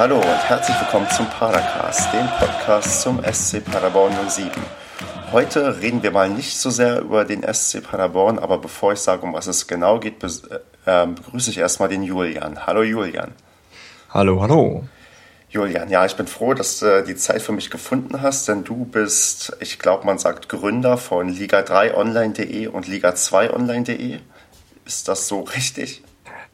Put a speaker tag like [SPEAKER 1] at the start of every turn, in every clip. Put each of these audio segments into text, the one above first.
[SPEAKER 1] Hallo und herzlich willkommen zum Padercast, dem Podcast zum SC Paderborn 07. Heute reden wir mal nicht so sehr über den SC Paderborn, aber bevor ich sage, um was es genau geht, äh, begrüße ich erstmal den Julian. Hallo Julian.
[SPEAKER 2] Hallo, hallo.
[SPEAKER 1] Julian, ja, ich bin froh, dass du die Zeit für mich gefunden hast, denn du bist, ich glaube, man sagt Gründer von Liga3online.de und Liga2online.de. Ist das so richtig?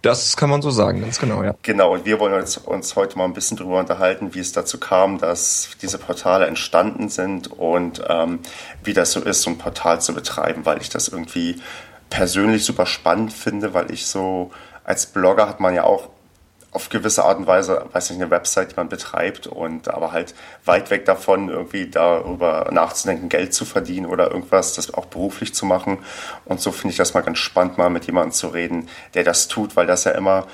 [SPEAKER 2] Das kann man so sagen, ganz genau, ja.
[SPEAKER 1] Genau, und wir wollen uns, uns heute mal ein bisschen darüber unterhalten, wie es dazu kam, dass diese Portale entstanden sind und ähm, wie das so ist, so ein Portal zu betreiben, weil ich das irgendwie persönlich super spannend finde, weil ich so als Blogger hat man ja auch auf gewisse Art und Weise, weiß nicht, eine Website, die man betreibt und aber halt weit weg davon, irgendwie darüber nachzudenken, Geld zu verdienen oder irgendwas, das auch beruflich zu machen. Und so finde ich das mal ganz spannend, mal mit jemandem zu reden, der das tut, weil das ja immer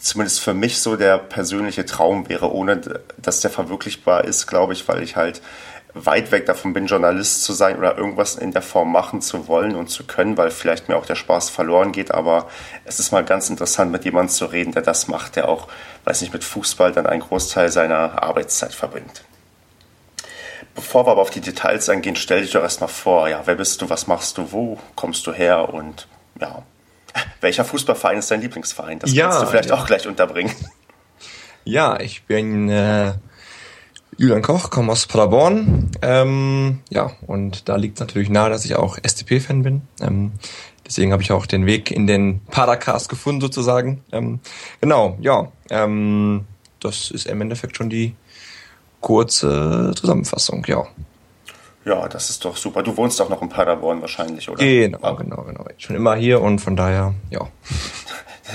[SPEAKER 1] zumindest für mich so der persönliche Traum wäre, ohne dass der verwirklichbar ist, glaube ich, weil ich halt weit weg davon bin, Journalist zu sein oder irgendwas in der Form machen zu wollen und zu können, weil vielleicht mir auch der Spaß verloren geht. Aber es ist mal ganz interessant, mit jemandem zu reden, der das macht, der auch, weiß nicht, mit Fußball dann einen Großteil seiner Arbeitszeit verbringt. Bevor wir aber auf die Details eingehen, stell dich doch erstmal vor, ja, wer bist du, was machst du, wo kommst du her und ja, welcher Fußballverein ist dein Lieblingsverein? Das ja, kannst du vielleicht ja. auch gleich unterbringen.
[SPEAKER 2] Ja, ich bin äh, Julian Koch, komme aus Paderborn. Ähm, ja, und da liegt es natürlich nahe, dass ich auch STP-Fan bin. Ähm, deswegen habe ich auch den Weg in den Padercast gefunden, sozusagen. Ähm, genau, ja. Ähm, das ist im Endeffekt schon die kurze Zusammenfassung, ja.
[SPEAKER 1] Ja, das ist doch super. Du wohnst doch noch in Paderborn wahrscheinlich, oder?
[SPEAKER 2] Genau, ah. genau, genau. Schon immer hier und von daher, ja.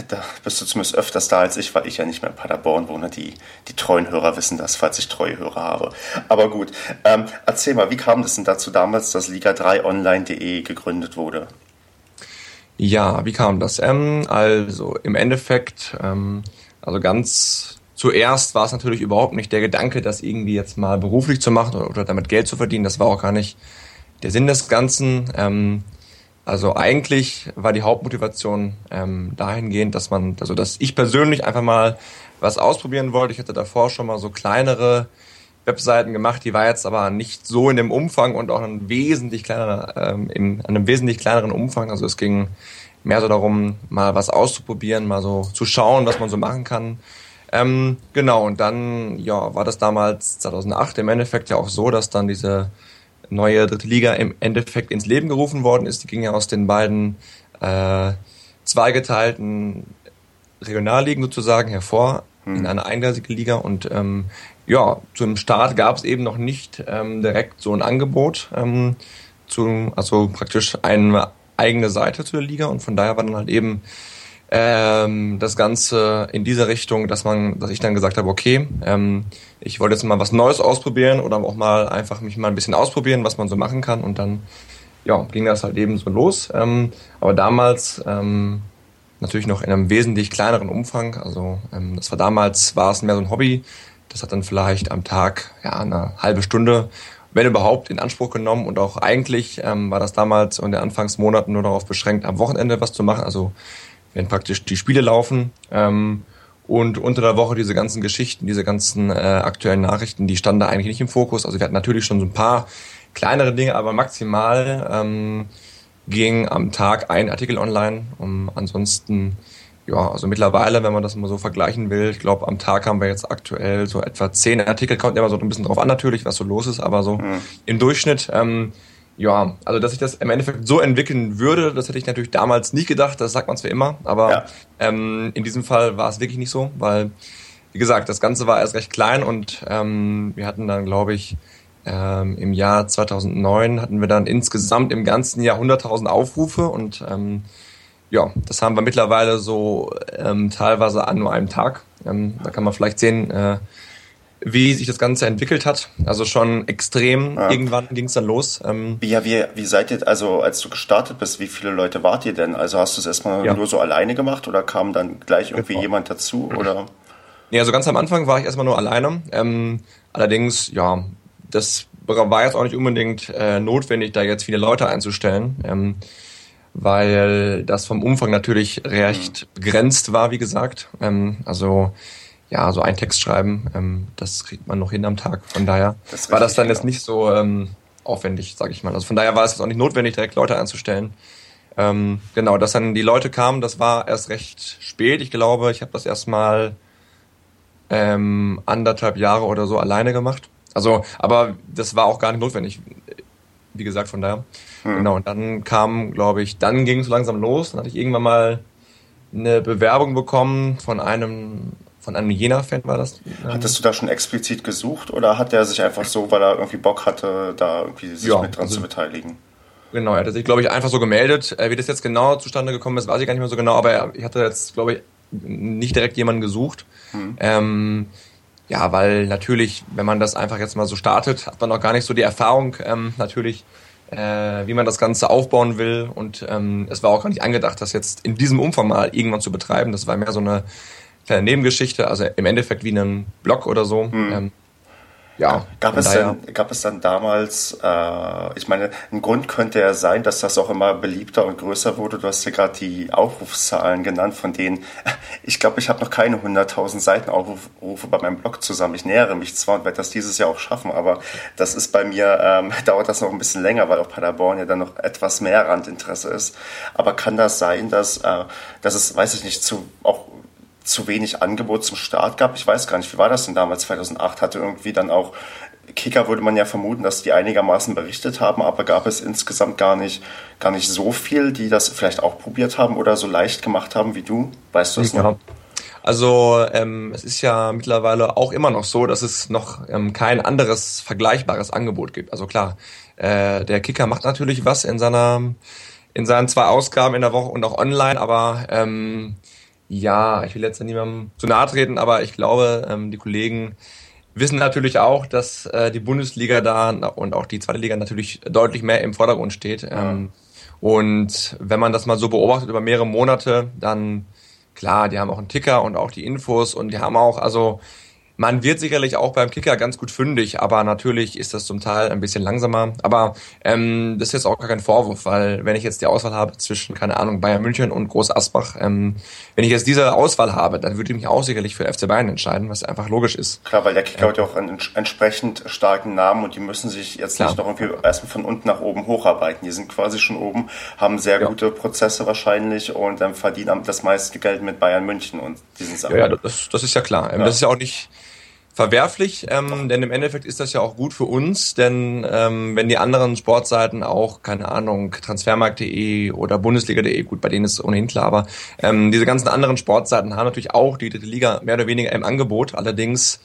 [SPEAKER 1] Da bist du zumindest öfters da als ich, weil ich ja nicht mehr in Paderborn wohne. Die, die treuen Hörer wissen das, falls ich treue Hörer habe. Aber gut, ähm, erzähl mal, wie kam das denn dazu damals, dass Liga3online.de gegründet wurde?
[SPEAKER 2] Ja, wie kam das? Ähm, also im Endeffekt, ähm, also ganz zuerst war es natürlich überhaupt nicht der Gedanke, das irgendwie jetzt mal beruflich zu machen oder, oder damit Geld zu verdienen. Das war auch gar nicht der Sinn des Ganzen. Ähm, also eigentlich war die Hauptmotivation ähm, dahingehend, dass man, also dass ich persönlich einfach mal was ausprobieren wollte. Ich hatte davor schon mal so kleinere Webseiten gemacht, die war jetzt aber nicht so in dem Umfang und auch ein wesentlich kleinerer, ähm, in einem wesentlich kleineren Umfang. Also es ging mehr so darum, mal was auszuprobieren, mal so zu schauen, was man so machen kann. Ähm, genau, und dann ja, war das damals 2008 im Endeffekt ja auch so, dass dann diese neue dritte Liga im Endeffekt ins Leben gerufen worden ist. Die ging ja aus den beiden äh, zweigeteilten Regionalligen sozusagen hervor hm. in eine eingleisige Liga und ähm, ja, zum Start gab es eben noch nicht ähm, direkt so ein Angebot, ähm, zu, also praktisch eine eigene Seite zu der Liga und von daher war dann halt eben ähm, das Ganze in diese Richtung, dass man, dass ich dann gesagt habe, okay, ähm, ich wollte jetzt mal was Neues ausprobieren oder auch mal einfach mich mal ein bisschen ausprobieren, was man so machen kann und dann ja, ging das halt eben so los. Ähm, aber damals ähm, natürlich noch in einem wesentlich kleineren Umfang. Also ähm, das war damals, war es mehr so ein Hobby. Das hat dann vielleicht am Tag ja eine halbe Stunde, wenn überhaupt, in Anspruch genommen. Und auch eigentlich ähm, war das damals in den Anfangsmonaten nur darauf beschränkt, am Wochenende was zu machen. Also wenn praktisch die Spiele laufen. Ähm, und unter der Woche diese ganzen Geschichten, diese ganzen äh, aktuellen Nachrichten, die standen da eigentlich nicht im Fokus. Also wir hatten natürlich schon so ein paar kleinere Dinge, aber maximal ähm, ging am Tag ein Artikel online. Um, ansonsten, ja, also mittlerweile, wenn man das mal so vergleichen will, ich glaube, am Tag haben wir jetzt aktuell so etwa zehn Artikel, kommt immer so ein bisschen drauf an natürlich, was so los ist, aber so mhm. im Durchschnitt ähm, ja, also dass sich das im Endeffekt so entwickeln würde, das hätte ich natürlich damals nicht gedacht, das sagt man zwar immer, aber ja. ähm, in diesem Fall war es wirklich nicht so, weil, wie gesagt, das Ganze war erst recht klein und ähm, wir hatten dann, glaube ich, ähm, im Jahr 2009 hatten wir dann insgesamt im ganzen Jahr 100.000 Aufrufe und ähm, ja, das haben wir mittlerweile so ähm, teilweise an nur einem Tag. Ähm, da kann man vielleicht sehen, äh, wie sich das Ganze entwickelt hat. Also schon extrem. Ja. Irgendwann ging es dann los.
[SPEAKER 1] Ähm wie, ja, wie, wie seid ihr, also als du gestartet bist, wie viele Leute wart ihr denn? Also hast du es erstmal ja. nur so alleine gemacht oder kam dann gleich irgendwie genau. jemand dazu? Oder?
[SPEAKER 2] Nee, also ganz am Anfang war ich erstmal nur alleine. Ähm, allerdings, ja, das war jetzt auch nicht unbedingt äh, notwendig, da jetzt viele Leute einzustellen. Ähm, weil das vom Umfang natürlich recht mhm. begrenzt war, wie gesagt. Ähm, also ja, so einen Text schreiben, ähm, das kriegt man noch hin am Tag. Von daher das war das dann genau. jetzt nicht so ähm, aufwendig, sage ich mal. Also von daher war es jetzt auch nicht notwendig, direkt Leute einzustellen. Ähm, genau, dass dann die Leute kamen, das war erst recht spät. Ich glaube, ich habe das erstmal ähm, anderthalb Jahre oder so alleine gemacht. Also, aber das war auch gar nicht notwendig. Wie gesagt, von daher. Hm. Genau, und dann kam, glaube ich, dann ging es langsam los. Dann hatte ich irgendwann mal eine Bewerbung bekommen von einem von einem Jena-Fan war das.
[SPEAKER 1] Hattest du da schon explizit gesucht oder hat er sich einfach so, weil er irgendwie Bock hatte, da irgendwie sich ja, mit dran also, zu beteiligen?
[SPEAKER 2] Genau, er hatte sich, glaube ich, einfach so gemeldet. Äh, wie das jetzt genau zustande gekommen ist, weiß ich gar nicht mehr so genau, aber ich hatte jetzt, glaube ich, nicht direkt jemanden gesucht. Hm. Ähm, ja, weil natürlich, wenn man das einfach jetzt mal so startet, hat man noch gar nicht so die Erfahrung, ähm, natürlich, äh, wie man das Ganze aufbauen will. Und ähm, es war auch gar nicht angedacht, das jetzt in diesem Umfang mal irgendwann zu betreiben. Das war mehr so eine kleine Nebengeschichte, also im Endeffekt wie einen Blog oder so. Hm. Ähm,
[SPEAKER 1] ja, gab es, denn, gab es dann damals, äh, ich meine, ein Grund könnte ja sein, dass das auch immer beliebter und größer wurde. Du hast ja gerade die Aufrufszahlen genannt, von denen, ich glaube, ich habe noch keine 100.000 Seiten Aufrufe bei meinem Blog zusammen. Ich nähere mich zwar und werde das dieses Jahr auch schaffen, aber das ist bei mir, ähm, dauert das noch ein bisschen länger, weil auch Paderborn ja dann noch etwas mehr Randinteresse ist. Aber kann das sein, dass, äh, dass es, weiß ich nicht, zu auch zu wenig Angebot zum Start gab. Ich weiß gar nicht, wie war das denn damals? 2008 hatte irgendwie dann auch Kicker würde man ja vermuten, dass die einigermaßen berichtet haben, aber gab es insgesamt gar nicht, gar nicht so viel, die das vielleicht auch probiert haben oder so leicht gemacht haben wie du? Weißt du es ja. noch?
[SPEAKER 2] Also ähm, es ist ja mittlerweile auch immer noch so, dass es noch ähm, kein anderes vergleichbares Angebot gibt. Also klar, äh, der Kicker macht natürlich was in seiner in seinen zwei Ausgaben in der Woche und auch online, aber ähm, ja, ich will jetzt niemandem zu nahe treten, aber ich glaube, ähm, die Kollegen wissen natürlich auch, dass äh, die Bundesliga da und auch die zweite Liga natürlich deutlich mehr im Vordergrund steht. Ähm, und wenn man das mal so beobachtet über mehrere Monate, dann klar, die haben auch einen Ticker und auch die Infos und die haben auch, also man wird sicherlich auch beim Kicker ganz gut fündig, aber natürlich ist das zum Teil ein bisschen langsamer. Aber ähm, das ist jetzt auch gar kein Vorwurf, weil wenn ich jetzt die Auswahl habe zwischen, keine Ahnung, Bayern München und Groß Asbach, ähm, wenn ich jetzt diese Auswahl habe, dann würde ich mich auch sicherlich für FC Bayern entscheiden, was einfach logisch ist.
[SPEAKER 1] Klar, weil der Kicker hat ja auch einen entsprechend starken Namen und die müssen sich jetzt Klar. nicht noch irgendwie erstmal von unten nach oben hocharbeiten. Die sind quasi schon oben, haben sehr ja. gute Prozesse wahrscheinlich und dann verdienen das meiste Geld mit Bayern München und diesen
[SPEAKER 2] Sachen. Ja, ja das, das ist ja klar. Ähm, ja. Das ist ja auch nicht verwerflich, ähm, denn im Endeffekt ist das ja auch gut für uns, denn ähm, wenn die anderen Sportseiten auch, keine Ahnung, transfermarkt.de oder Bundesliga.de, gut, bei denen ist es ohnehin klar, aber ähm, diese ganzen anderen Sportseiten haben natürlich auch die dritte Liga mehr oder weniger im Angebot, allerdings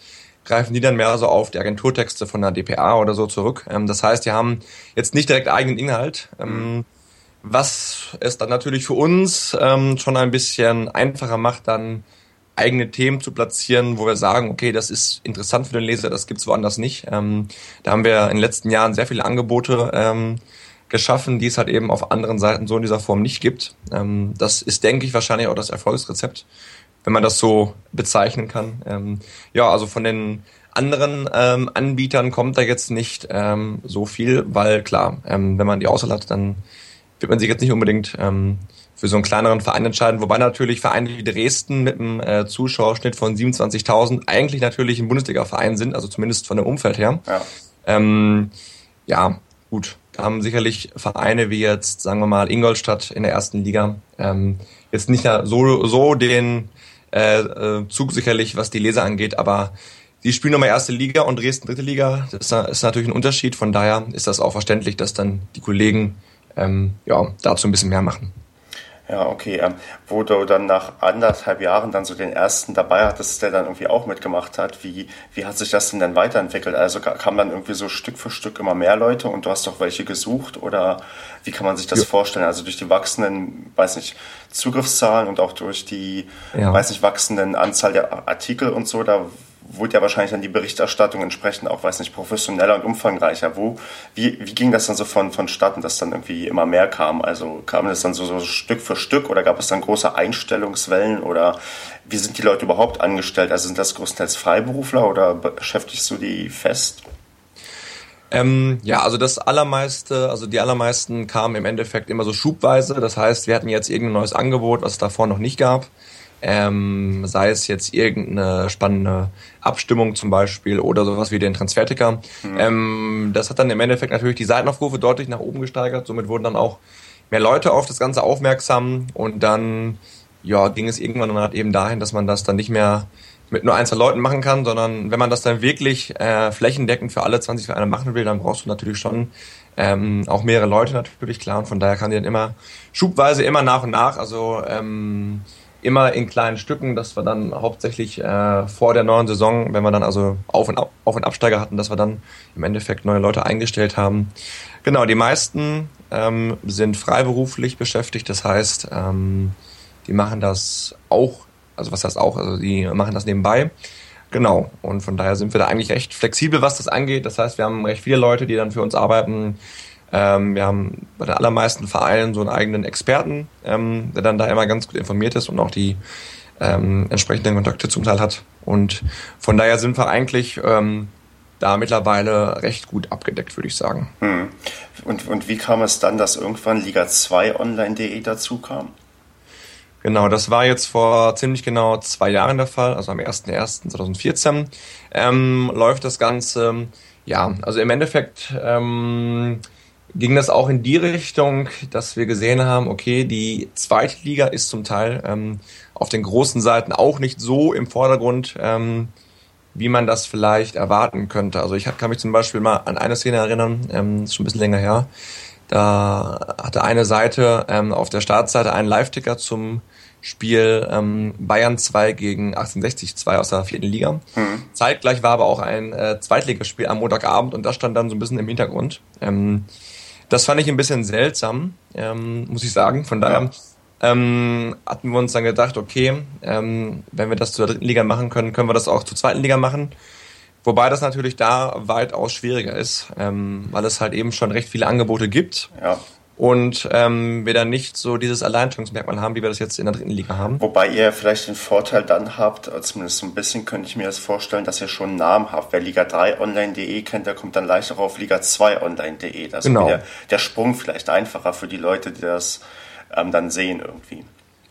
[SPEAKER 2] greifen die dann mehr so auf die Agenturtexte von der DPA oder so zurück. Ähm, das heißt, die haben jetzt nicht direkt eigenen Inhalt. Ähm, was es dann natürlich für uns ähm, schon ein bisschen einfacher macht, dann eigene Themen zu platzieren, wo wir sagen, okay, das ist interessant für den Leser, das gibt's woanders nicht. Ähm, da haben wir in den letzten Jahren sehr viele Angebote ähm, geschaffen, die es halt eben auf anderen Seiten so in dieser Form nicht gibt. Ähm, das ist, denke ich, wahrscheinlich auch das Erfolgsrezept, wenn man das so bezeichnen kann. Ähm, ja, also von den anderen ähm, Anbietern kommt da jetzt nicht ähm, so viel, weil klar, wenn man die Auswahl hat, dann wird man sich jetzt nicht unbedingt für so einen kleineren Verein entscheiden, wobei natürlich Vereine wie Dresden mit einem äh, Zuschauerschnitt von 27.000 eigentlich natürlich ein Bundesliga-Verein sind, also zumindest von dem Umfeld her. Ja, ähm, ja gut, da haben sicherlich Vereine wie jetzt, sagen wir mal, Ingolstadt in der ersten Liga ähm, jetzt nicht so, so den äh, äh, Zug sicherlich, was die Leser angeht, aber die spielen nochmal erste Liga und Dresden dritte Liga. Das ist natürlich ein Unterschied. Von daher ist das auch verständlich, dass dann die Kollegen ähm, ja, dazu ein bisschen mehr machen.
[SPEAKER 1] Ja, okay. Ähm, wo du dann nach anderthalb Jahren dann so den ersten dabei hattest, der dann irgendwie auch mitgemacht hat, wie, wie hat sich das denn dann weiterentwickelt? Also kamen dann irgendwie so Stück für Stück immer mehr Leute und du hast doch welche gesucht oder wie kann man sich das ja. vorstellen? Also durch die wachsenden, weiß nicht, Zugriffszahlen und auch durch die, ja. weiß nicht, wachsenden Anzahl der Artikel und so, da wurde ja wahrscheinlich dann die Berichterstattung entsprechend auch, weiß nicht, professioneller und umfangreicher. Wo, wie, wie ging das dann so von, vonstatten, dass dann irgendwie immer mehr kam? Also kam das dann so, so Stück für Stück oder gab es dann große Einstellungswellen oder wie sind die Leute überhaupt angestellt? Also sind das größtenteils Freiberufler oder beschäftigst du die fest?
[SPEAKER 2] Ähm, ja, also das allermeiste, also die allermeisten kamen im Endeffekt immer so schubweise. Das heißt, wir hatten jetzt irgendein neues Angebot, was es davor noch nicht gab. Ähm, sei es jetzt irgendeine spannende Abstimmung zum Beispiel oder sowas wie den Transferticker. Mhm. Ähm, das hat dann im Endeffekt natürlich die Seitenaufrufe deutlich nach oben gesteigert. Somit wurden dann auch mehr Leute auf das Ganze aufmerksam und dann ja, ging es irgendwann dann halt eben dahin, dass man das dann nicht mehr mit nur einzelnen Leuten machen kann, sondern wenn man das dann wirklich äh, flächendeckend für alle 20 Vereine machen will, dann brauchst du natürlich schon ähm, auch mehrere Leute natürlich, klar. Und von daher kann die dann immer schubweise, immer nach und nach, also ähm, immer in kleinen Stücken, dass wir dann hauptsächlich äh, vor der neuen Saison, wenn wir dann also Auf- und, Ab Auf und Absteiger hatten, dass wir dann im Endeffekt neue Leute eingestellt haben. Genau, die meisten ähm, sind freiberuflich beschäftigt, das heißt, ähm, die machen das auch, also was heißt auch, also die machen das nebenbei. Genau, und von daher sind wir da eigentlich recht flexibel, was das angeht. Das heißt, wir haben recht viele Leute, die dann für uns arbeiten. Ähm, wir haben bei den allermeisten Vereinen so einen eigenen Experten, ähm, der dann da immer ganz gut informiert ist und auch die ähm, entsprechenden Kontakte zum Teil hat. Und von daher sind wir eigentlich ähm, da mittlerweile recht gut abgedeckt, würde ich sagen. Hm.
[SPEAKER 1] Und, und wie kam es dann, dass irgendwann Liga 2 Online.de dazu kam?
[SPEAKER 2] Genau, das war jetzt vor ziemlich genau zwei Jahren der Fall, also am 01.01.2014 ähm, läuft das Ganze. Ja, also im Endeffekt ähm, ging das auch in die Richtung, dass wir gesehen haben, okay, die zweite Liga ist zum Teil ähm, auf den großen Seiten auch nicht so im Vordergrund, ähm, wie man das vielleicht erwarten könnte. Also ich kann mich zum Beispiel mal an eine Szene erinnern, ähm, ist schon ein bisschen länger her. Da hatte eine Seite ähm, auf der Startseite einen Live-Ticker zum Spiel ähm, Bayern 2 gegen 1860 2 aus der vierten Liga. Mhm. Zeitgleich war aber auch ein äh, Zweitligaspiel am Montagabend und das stand dann so ein bisschen im Hintergrund. Ähm, das fand ich ein bisschen seltsam, ähm, muss ich sagen. Von daher ähm, hatten wir uns dann gedacht, okay, ähm, wenn wir das zur dritten Liga machen können, können wir das auch zur zweiten Liga machen. Wobei das natürlich da weitaus schwieriger ist, ähm, weil es halt eben schon recht viele Angebote gibt. Ja. Und ähm, wir dann nicht so dieses Alleinstellungsmerkmal haben, wie wir das jetzt in der dritten Liga haben.
[SPEAKER 1] Wobei ihr vielleicht den Vorteil dann habt, zumindest so ein bisschen könnte ich mir das vorstellen, dass ihr schon einen Namen habt. Wer Liga 3 online.de kennt, der kommt dann leichter auf Liga 2 online.de. Das genau. ist der, der Sprung vielleicht einfacher für die Leute, die das ähm, dann sehen irgendwie.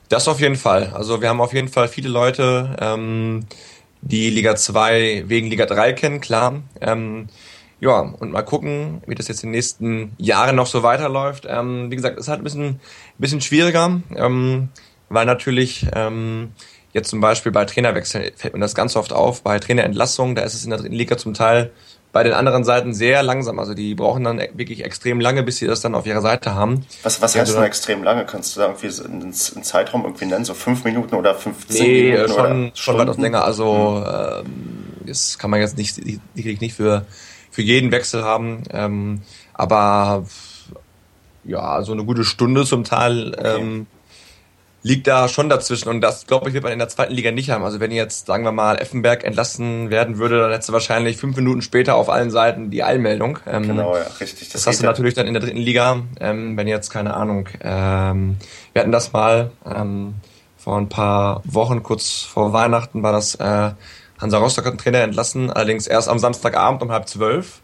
[SPEAKER 2] Das auf jeden Fall. Also wir haben auf jeden Fall viele Leute, ähm, die Liga 2 wegen Liga 3 kennen, klar. Ähm, ja, und mal gucken, wie das jetzt in den nächsten Jahren noch so weiterläuft. Ähm, wie gesagt, es ist halt ein bisschen, bisschen schwieriger, ähm, weil natürlich ähm, jetzt zum Beispiel bei Trainerwechseln fällt mir das ganz oft auf, bei Trainerentlassungen, da ist es in der dritten Liga zum Teil bei den anderen Seiten sehr langsam. Also die brauchen dann wirklich extrem lange, bis sie das dann auf ihrer Seite haben.
[SPEAKER 1] Was, was heißt also denn extrem lange? Kannst du da irgendwie einen, Zeitraum irgendwie nennen? So fünf Minuten oder 15
[SPEAKER 2] nee,
[SPEAKER 1] Minuten?
[SPEAKER 2] Schon, oder schon weitaus länger. Also hm. ähm, das kann man jetzt nicht, die, die kriege ich nicht für, für jeden Wechsel haben. Ähm, aber ja, so eine gute Stunde zum Teil. Ähm, liegt da schon dazwischen. Und das, glaube ich, wird man in der zweiten Liga nicht haben. Also wenn jetzt, sagen wir mal, Effenberg entlassen werden würde, dann hättest du wahrscheinlich fünf Minuten später auf allen Seiten die Eilmeldung. Ähm, genau, ja, richtig. Das, das hast du natürlich dann in der dritten Liga, ähm, wenn jetzt, keine Ahnung, ähm, wir hatten das mal ähm, vor ein paar Wochen, kurz vor Weihnachten, war das äh, Hansa Rostock hat einen Trainer entlassen, allerdings erst am Samstagabend um halb zwölf.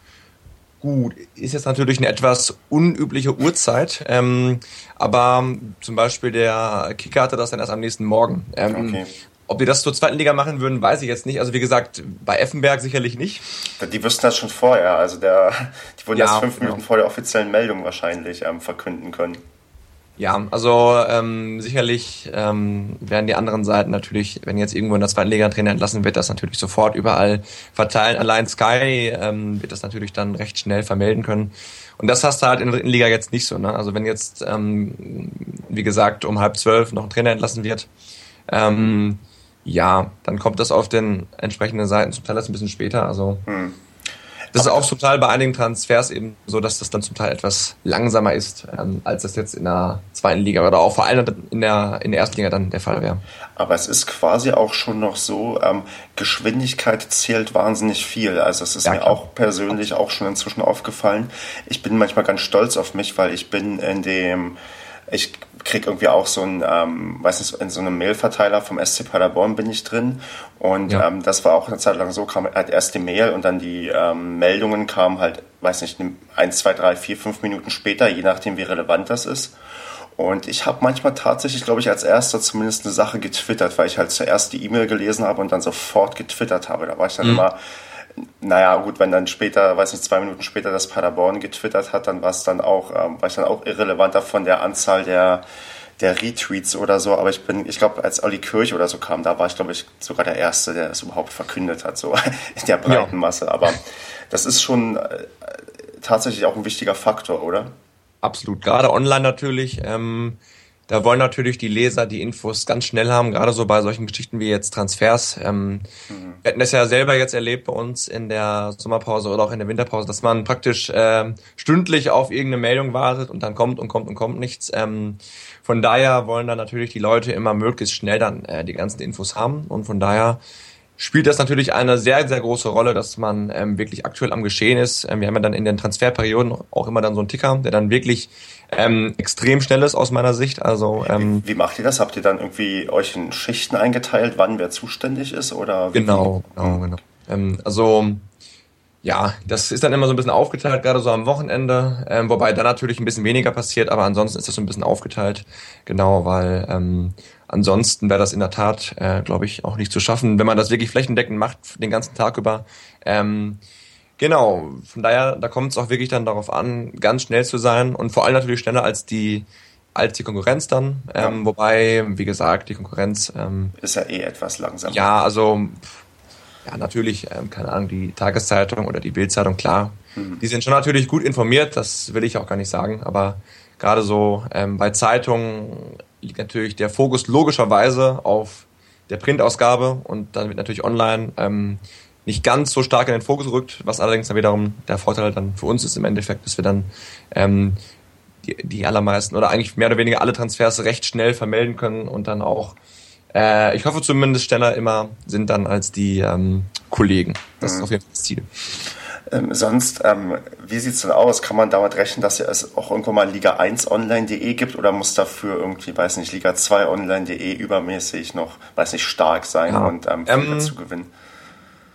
[SPEAKER 2] Gut, ist jetzt natürlich eine etwas unübliche Uhrzeit, ähm, aber zum Beispiel der Kicker hatte das dann erst am nächsten Morgen. Ähm, okay. Ob die das zur zweiten Liga machen würden, weiß ich jetzt nicht. Also wie gesagt, bei Effenberg sicherlich nicht.
[SPEAKER 1] Die wüssten das schon vorher. Also der, die wurden ja, das fünf Minuten vor der offiziellen Meldung wahrscheinlich ähm, verkünden können.
[SPEAKER 2] Ja, also ähm, sicherlich ähm, werden die anderen Seiten natürlich, wenn jetzt irgendwo in der zweiten Liga ein Trainer entlassen wird, das natürlich sofort überall verteilen. Allein Sky ähm, wird das natürlich dann recht schnell vermelden können. Und das hast du halt in der dritten Liga jetzt nicht so. Ne? Also wenn jetzt, ähm, wie gesagt, um halb zwölf noch ein Trainer entlassen wird, ähm, ja, dann kommt das auf den entsprechenden Seiten zum Teil erst ein bisschen später. Also hm. Das ist auch zum Teil bei einigen Transfers eben so, dass das dann zum Teil etwas langsamer ist, ähm, als das jetzt in der zweiten Liga oder auch vor allem in der, in der ersten Liga dann der Fall wäre.
[SPEAKER 1] Aber es ist quasi auch schon noch so, ähm, Geschwindigkeit zählt wahnsinnig viel. Also es ist ja, mir klar. auch persönlich auch schon inzwischen aufgefallen. Ich bin manchmal ganz stolz auf mich, weil ich bin in dem ich krieg irgendwie auch so ein, ähm, weiß nicht, in so einem Mailverteiler vom SC Paderborn bin ich drin. Und ja. ähm, das war auch eine Zeit lang so, kam halt erst die Mail und dann die ähm, Meldungen kamen halt, weiß nicht, eins, zwei, drei, vier, fünf Minuten später, je nachdem wie relevant das ist. Und ich habe manchmal tatsächlich, glaube ich, als erster zumindest eine Sache getwittert, weil ich halt zuerst die E-Mail gelesen habe und dann sofort getwittert habe. Da war ich dann mhm. immer, naja, gut, wenn dann später, weiß nicht, zwei Minuten später das Paderborn getwittert hat, dann war es dann auch, ähm, war ich dann auch irrelevanter von der Anzahl der, der Retweets oder so. Aber ich bin, ich glaube, als Olli Kirch oder so kam, da war ich, glaube ich, sogar der Erste, der es überhaupt verkündet hat, so in der breiten. Masse. Aber das ist schon äh, tatsächlich auch ein wichtiger Faktor, oder?
[SPEAKER 2] Absolut, gerade online natürlich. Ähm, da wollen natürlich die Leser die Infos ganz schnell haben, gerade so bei solchen Geschichten wie jetzt Transfers. Ähm, mhm. Wir hatten das ja selber jetzt erlebt bei uns in der Sommerpause oder auch in der Winterpause, dass man praktisch äh, stündlich auf irgendeine Meldung wartet und dann kommt und kommt und kommt nichts. Ähm, von daher wollen dann natürlich die Leute immer möglichst schnell dann äh, die ganzen Infos haben und von daher spielt das natürlich eine sehr, sehr große Rolle, dass man ähm, wirklich aktuell am Geschehen ist. Ähm, wir haben ja dann in den Transferperioden auch immer dann so einen Ticker, der dann wirklich ähm, extrem schnell ist aus meiner Sicht. Also ähm,
[SPEAKER 1] wie, wie macht ihr das? Habt ihr dann irgendwie euch in Schichten eingeteilt, wann wer zuständig ist oder?
[SPEAKER 2] Genau, genau, genau. Ähm, also ja, das ist dann immer so ein bisschen aufgeteilt, gerade so am Wochenende, ähm, wobei da natürlich ein bisschen weniger passiert, aber ansonsten ist das so ein bisschen aufgeteilt, genau, weil ähm, Ansonsten wäre das in der Tat, äh, glaube ich, auch nicht zu schaffen, wenn man das wirklich flächendeckend macht, den ganzen Tag über. Ähm, genau, von daher, da kommt es auch wirklich dann darauf an, ganz schnell zu sein und vor allem natürlich schneller als die als die Konkurrenz dann. Ähm, ja. Wobei, wie gesagt, die Konkurrenz ähm,
[SPEAKER 1] ist ja eh etwas langsamer.
[SPEAKER 2] Ja, also ja, natürlich, ähm, keine Ahnung, die Tageszeitung oder die Bildzeitung, klar, mhm. die sind schon natürlich gut informiert, das will ich auch gar nicht sagen, aber gerade so ähm, bei Zeitungen liegt natürlich der Fokus logischerweise auf der Printausgabe und dann wird natürlich online ähm, nicht ganz so stark in den Fokus rückt, was allerdings dann wiederum der Vorteil dann für uns ist im Endeffekt, dass wir dann ähm, die, die allermeisten oder eigentlich mehr oder weniger alle Transfers recht schnell vermelden können und dann auch, äh, ich hoffe zumindest schneller immer sind dann als die ähm, Kollegen. Das mhm. ist auf jeden Fall das Ziel.
[SPEAKER 1] Ähm, sonst, ähm, wie sieht's denn aus? Kann man damit rechnen, dass es auch irgendwann mal Liga 1 online.de gibt oder muss dafür irgendwie, weiß nicht, Liga 2 online.de übermäßig noch, weiß nicht, stark sein ja. und ähm, ähm, dazu gewinnen?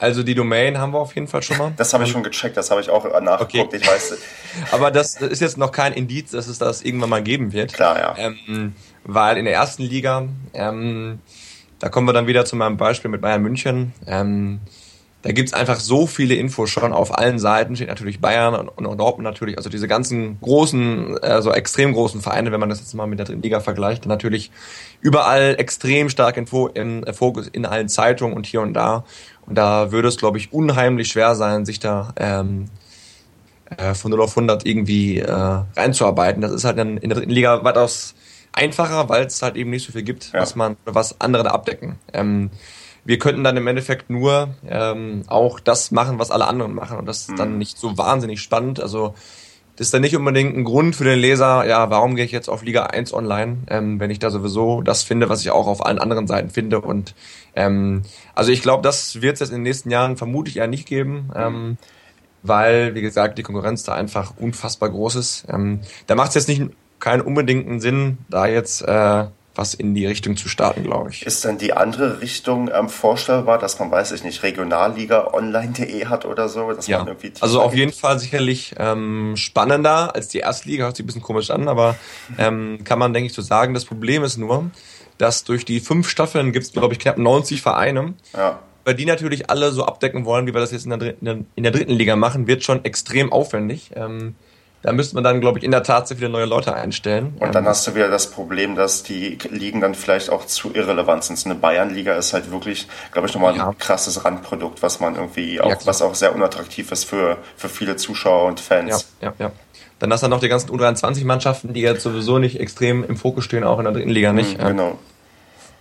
[SPEAKER 2] Also die Domain haben wir auf jeden Fall schon mal.
[SPEAKER 1] Das habe ich schon gecheckt, das habe ich auch nachgeguckt, okay. ich weiß.
[SPEAKER 2] Aber das ist jetzt noch kein Indiz, dass es das irgendwann mal geben wird.
[SPEAKER 1] Klar, ja.
[SPEAKER 2] Ähm, weil in der ersten Liga, ähm, da kommen wir dann wieder zu meinem Beispiel mit Bayern München, ähm, da gibt's einfach so viele Infos schon auf allen Seiten, steht natürlich Bayern und, und Dortmund natürlich, also diese ganzen großen, also extrem großen Vereine, wenn man das jetzt mal mit der dritten Liga vergleicht, natürlich überall extrem stark in, in äh, Fokus in allen Zeitungen und hier und da. Und da würde es, glaube ich, unheimlich schwer sein, sich da ähm, äh, von 0 auf 100 irgendwie äh, reinzuarbeiten. Das ist halt dann in der dritten Liga weitaus einfacher, weil es halt eben nicht so viel gibt, ja. was man, was andere da abdecken. Ähm, wir könnten dann im Endeffekt nur ähm, auch das machen, was alle anderen machen. Und das ist dann mhm. nicht so wahnsinnig spannend. Also das ist dann nicht unbedingt ein Grund für den Leser, ja, warum gehe ich jetzt auf Liga 1 online, ähm, wenn ich da sowieso das finde, was ich auch auf allen anderen Seiten finde. Und ähm, also ich glaube, das wird es jetzt in den nächsten Jahren vermutlich eher nicht geben. Ähm, weil, wie gesagt, die Konkurrenz da einfach unfassbar groß ist. Ähm, da macht es jetzt nicht keinen unbedingten Sinn, da jetzt äh, was in die Richtung zu starten, glaube ich.
[SPEAKER 1] Ist dann die andere Richtung ähm, vorstellbar, dass man, weiß ich nicht, Regionalliga online.de hat oder so? Dass
[SPEAKER 2] ja, man irgendwie also auf jeden Fall sicherlich ähm, spannender als die Erstliga, hört sich ein bisschen komisch an, aber ähm, kann man, denke ich, so sagen. Das Problem ist nur, dass durch die fünf Staffeln gibt es, glaube ich, knapp 90 Vereine. Ja. Weil die natürlich alle so abdecken wollen, wie wir das jetzt in der, in der dritten Liga machen, wird schon extrem aufwendig. Ähm, da müsste man dann, glaube ich, in der Tat sehr viele neue Leute einstellen.
[SPEAKER 1] Und dann hast du wieder das Problem, dass die Ligen dann vielleicht auch zu irrelevant sind. So eine Bayernliga ist halt wirklich, glaube ich, nochmal ja. ein krasses Randprodukt, was man irgendwie auch, ja, was auch sehr unattraktiv ist für, für viele Zuschauer und Fans.
[SPEAKER 2] Ja, ja, ja. Dann hast du noch die ganzen U23-Mannschaften, die jetzt sowieso nicht extrem im Fokus stehen, auch in der dritten Liga nicht. Mhm, genau.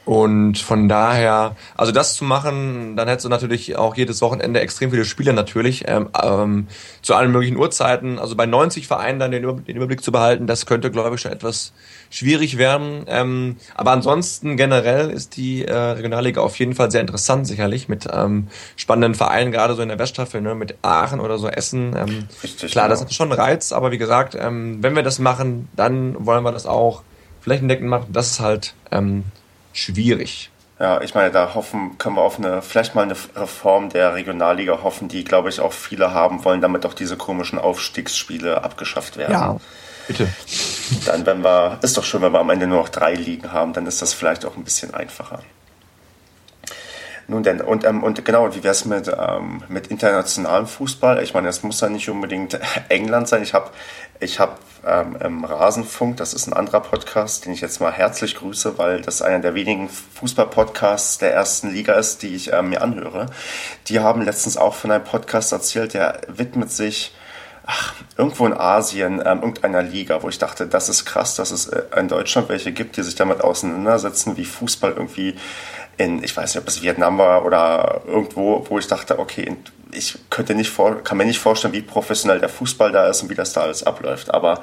[SPEAKER 2] Und von daher, also das zu machen, dann hättest du natürlich auch jedes Wochenende extrem viele Spiele natürlich ähm, ähm, zu allen möglichen Uhrzeiten. Also bei 90 Vereinen dann den, Über den Überblick zu behalten, das könnte, glaube ich, schon etwas schwierig werden. Ähm, aber ansonsten generell ist die äh, Regionalliga auf jeden Fall sehr interessant, sicherlich mit ähm, spannenden Vereinen, gerade so in der Weststaffel, ne, mit Aachen oder so Essen. Ähm, Richtig, klar, genau. das ist schon ein Reiz, aber wie gesagt, ähm, wenn wir das machen, dann wollen wir das auch flächendeckend machen. Das ist halt ähm, schwierig.
[SPEAKER 1] Ja, ich meine, da hoffen, können wir auf eine, vielleicht mal eine Reform der Regionalliga hoffen, die, glaube ich, auch viele haben wollen, damit auch diese komischen Aufstiegsspiele abgeschafft werden.
[SPEAKER 2] Ja. Bitte.
[SPEAKER 1] Dann, wenn wir, ist doch schön, wenn wir am Ende nur noch drei Ligen haben, dann ist das vielleicht auch ein bisschen einfacher. Nun denn, und, ähm, und genau, wie wäre es mit, ähm, mit internationalem Fußball? Ich meine, es muss ja nicht unbedingt England sein. Ich habe ich hab, ähm, im Rasenfunk, das ist ein anderer Podcast, den ich jetzt mal herzlich grüße, weil das einer der wenigen Fußball-Podcasts der ersten Liga ist, die ich ähm, mir anhöre. Die haben letztens auch von einem Podcast erzählt, der widmet sich ach, irgendwo in Asien, ähm, irgendeiner Liga, wo ich dachte, das ist krass, dass es äh, in Deutschland welche gibt, die sich damit auseinandersetzen, wie Fußball irgendwie in, ich weiß nicht, ob es Vietnam war oder irgendwo, wo ich dachte, okay, ich könnte nicht vor, kann mir nicht vorstellen, wie professionell der Fußball da ist und wie das da alles abläuft. Aber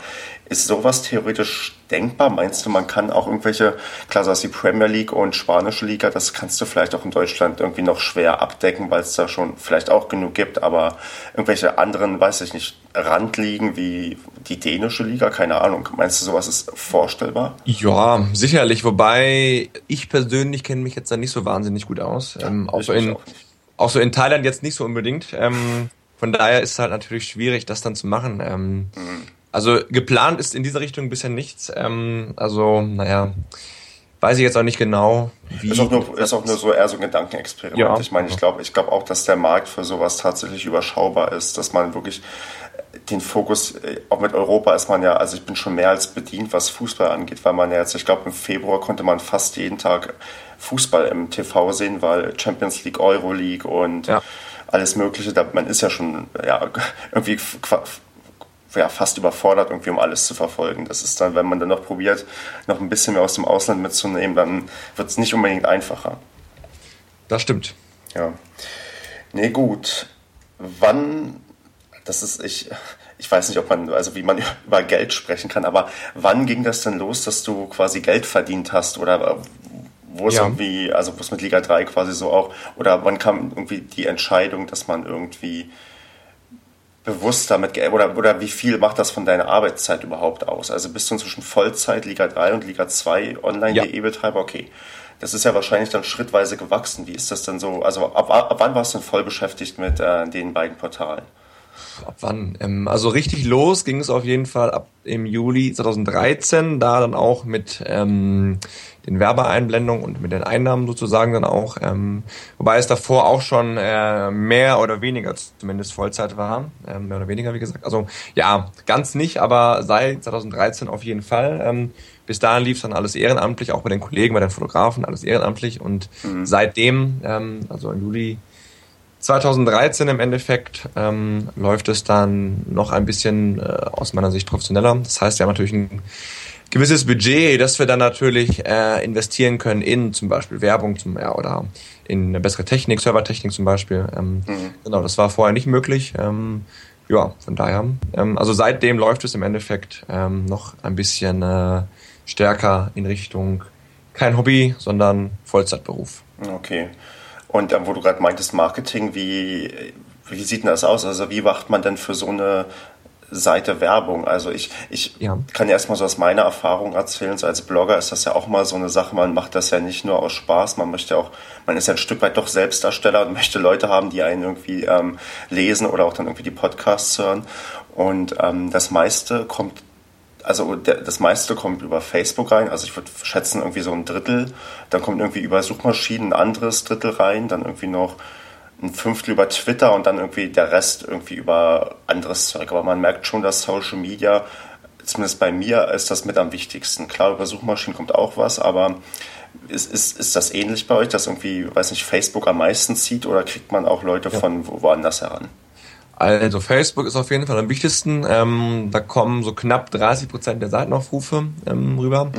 [SPEAKER 1] ist sowas theoretisch denkbar? Meinst du, man kann auch irgendwelche, klar, sagst die Premier League und spanische Liga, das kannst du vielleicht auch in Deutschland irgendwie noch schwer abdecken, weil es da schon vielleicht auch genug gibt, aber irgendwelche anderen, weiß ich nicht, Randligen wie die dänische Liga, keine Ahnung. Meinst du, sowas ist vorstellbar?
[SPEAKER 2] Ja, sicherlich, wobei ich persönlich kenne mich jetzt da nicht so wahnsinnig gut aus. Ja, ähm, auch so in, auch so in Thailand jetzt nicht so unbedingt. Ähm, von daher ist es halt natürlich schwierig, das dann zu machen. Ähm. Also geplant ist in dieser Richtung bisher nichts. Ähm, also, naja, weiß ich jetzt auch nicht genau,
[SPEAKER 1] wie. Ist auch nur, ist auch nur so eher so ein Gedankenexperiment. Ja. Ich meine, ich glaube ich glaube auch, dass der Markt für sowas tatsächlich überschaubar ist, dass man wirklich den Fokus, äh, auch mit Europa ist man ja, also ich bin schon mehr als bedient, was Fußball angeht, weil man ja jetzt, ich glaube im Februar konnte man fast jeden Tag Fußball im TV sehen, weil Champions League, Euro League und ja. alles Mögliche, da, man ist ja schon ja, irgendwie ja, fast überfordert, irgendwie um alles zu verfolgen. Das ist dann, wenn man dann noch probiert, noch ein bisschen mehr aus dem Ausland mitzunehmen, dann wird es nicht unbedingt einfacher.
[SPEAKER 2] Das stimmt.
[SPEAKER 1] Ja. Nee, gut. Wann das ist, ich, ich weiß nicht, ob man, also wie man über Geld sprechen kann, aber wann ging das denn los, dass du quasi Geld verdient hast oder wo es ja. irgendwie, also wo es mit Liga 3 quasi so auch, oder wann kam irgendwie die Entscheidung, dass man irgendwie bewusst damit, oder, oder wie viel macht das von deiner Arbeitszeit überhaupt aus? Also bist du inzwischen Vollzeit Liga 3 und Liga 2 Online.de-Betreiber? Okay. Das ist ja wahrscheinlich dann schrittweise gewachsen. Wie ist das denn so? Also ab, ab wann warst du denn voll beschäftigt mit äh, den beiden Portalen?
[SPEAKER 2] Ab wann? Ähm, also richtig los ging es auf jeden Fall ab im Juli 2013, da dann auch mit ähm, den Werbeeinblendungen und mit den Einnahmen sozusagen dann auch, ähm, wobei es davor auch schon äh, mehr oder weniger zumindest Vollzeit war, ähm, mehr oder weniger wie gesagt. Also ja, ganz nicht, aber seit 2013 auf jeden Fall. Ähm, bis dahin lief es dann alles ehrenamtlich, auch bei den Kollegen, bei den Fotografen, alles ehrenamtlich und mhm. seitdem, ähm, also im Juli 2013 im Endeffekt ähm, läuft es dann noch ein bisschen äh, aus meiner Sicht professioneller. Das heißt, wir haben natürlich ein gewisses Budget, das wir dann natürlich äh, investieren können in zum Beispiel Werbung zum, ja, oder in eine bessere Technik, Servertechnik zum Beispiel. Ähm, mhm. Genau, das war vorher nicht möglich. Ähm, ja, von daher. Ähm, also seitdem läuft es im Endeffekt ähm, noch ein bisschen äh, stärker in Richtung kein Hobby, sondern Vollzeitberuf.
[SPEAKER 1] Okay. Und ähm, wo du gerade meintest, Marketing, wie, wie sieht denn das aus? Also wie macht man denn für so eine Seite Werbung? Also ich, ich ja. kann ja erstmal so aus meiner Erfahrung erzählen, so als Blogger ist das ja auch mal so eine Sache, man macht das ja nicht nur aus Spaß, man möchte auch, man ist ja ein Stück weit doch Selbstdarsteller und möchte Leute haben, die einen irgendwie ähm, lesen oder auch dann irgendwie die Podcasts hören. Und ähm, das meiste kommt also der, das meiste kommt über Facebook rein, also ich würde schätzen irgendwie so ein Drittel. Dann kommt irgendwie über Suchmaschinen ein anderes Drittel rein, dann irgendwie noch ein Fünftel über Twitter und dann irgendwie der Rest irgendwie über anderes Zeug. Aber man merkt schon, dass Social Media, zumindest bei mir, ist das mit am wichtigsten. Klar, über Suchmaschinen kommt auch was, aber ist, ist, ist das ähnlich bei euch, dass irgendwie, weiß nicht, Facebook am meisten zieht oder kriegt man auch Leute ja. von woanders heran?
[SPEAKER 2] Also Facebook ist auf jeden Fall am wichtigsten. Ähm, da kommen so knapp 30 Prozent der Seitenaufrufe ähm, rüber. Mhm.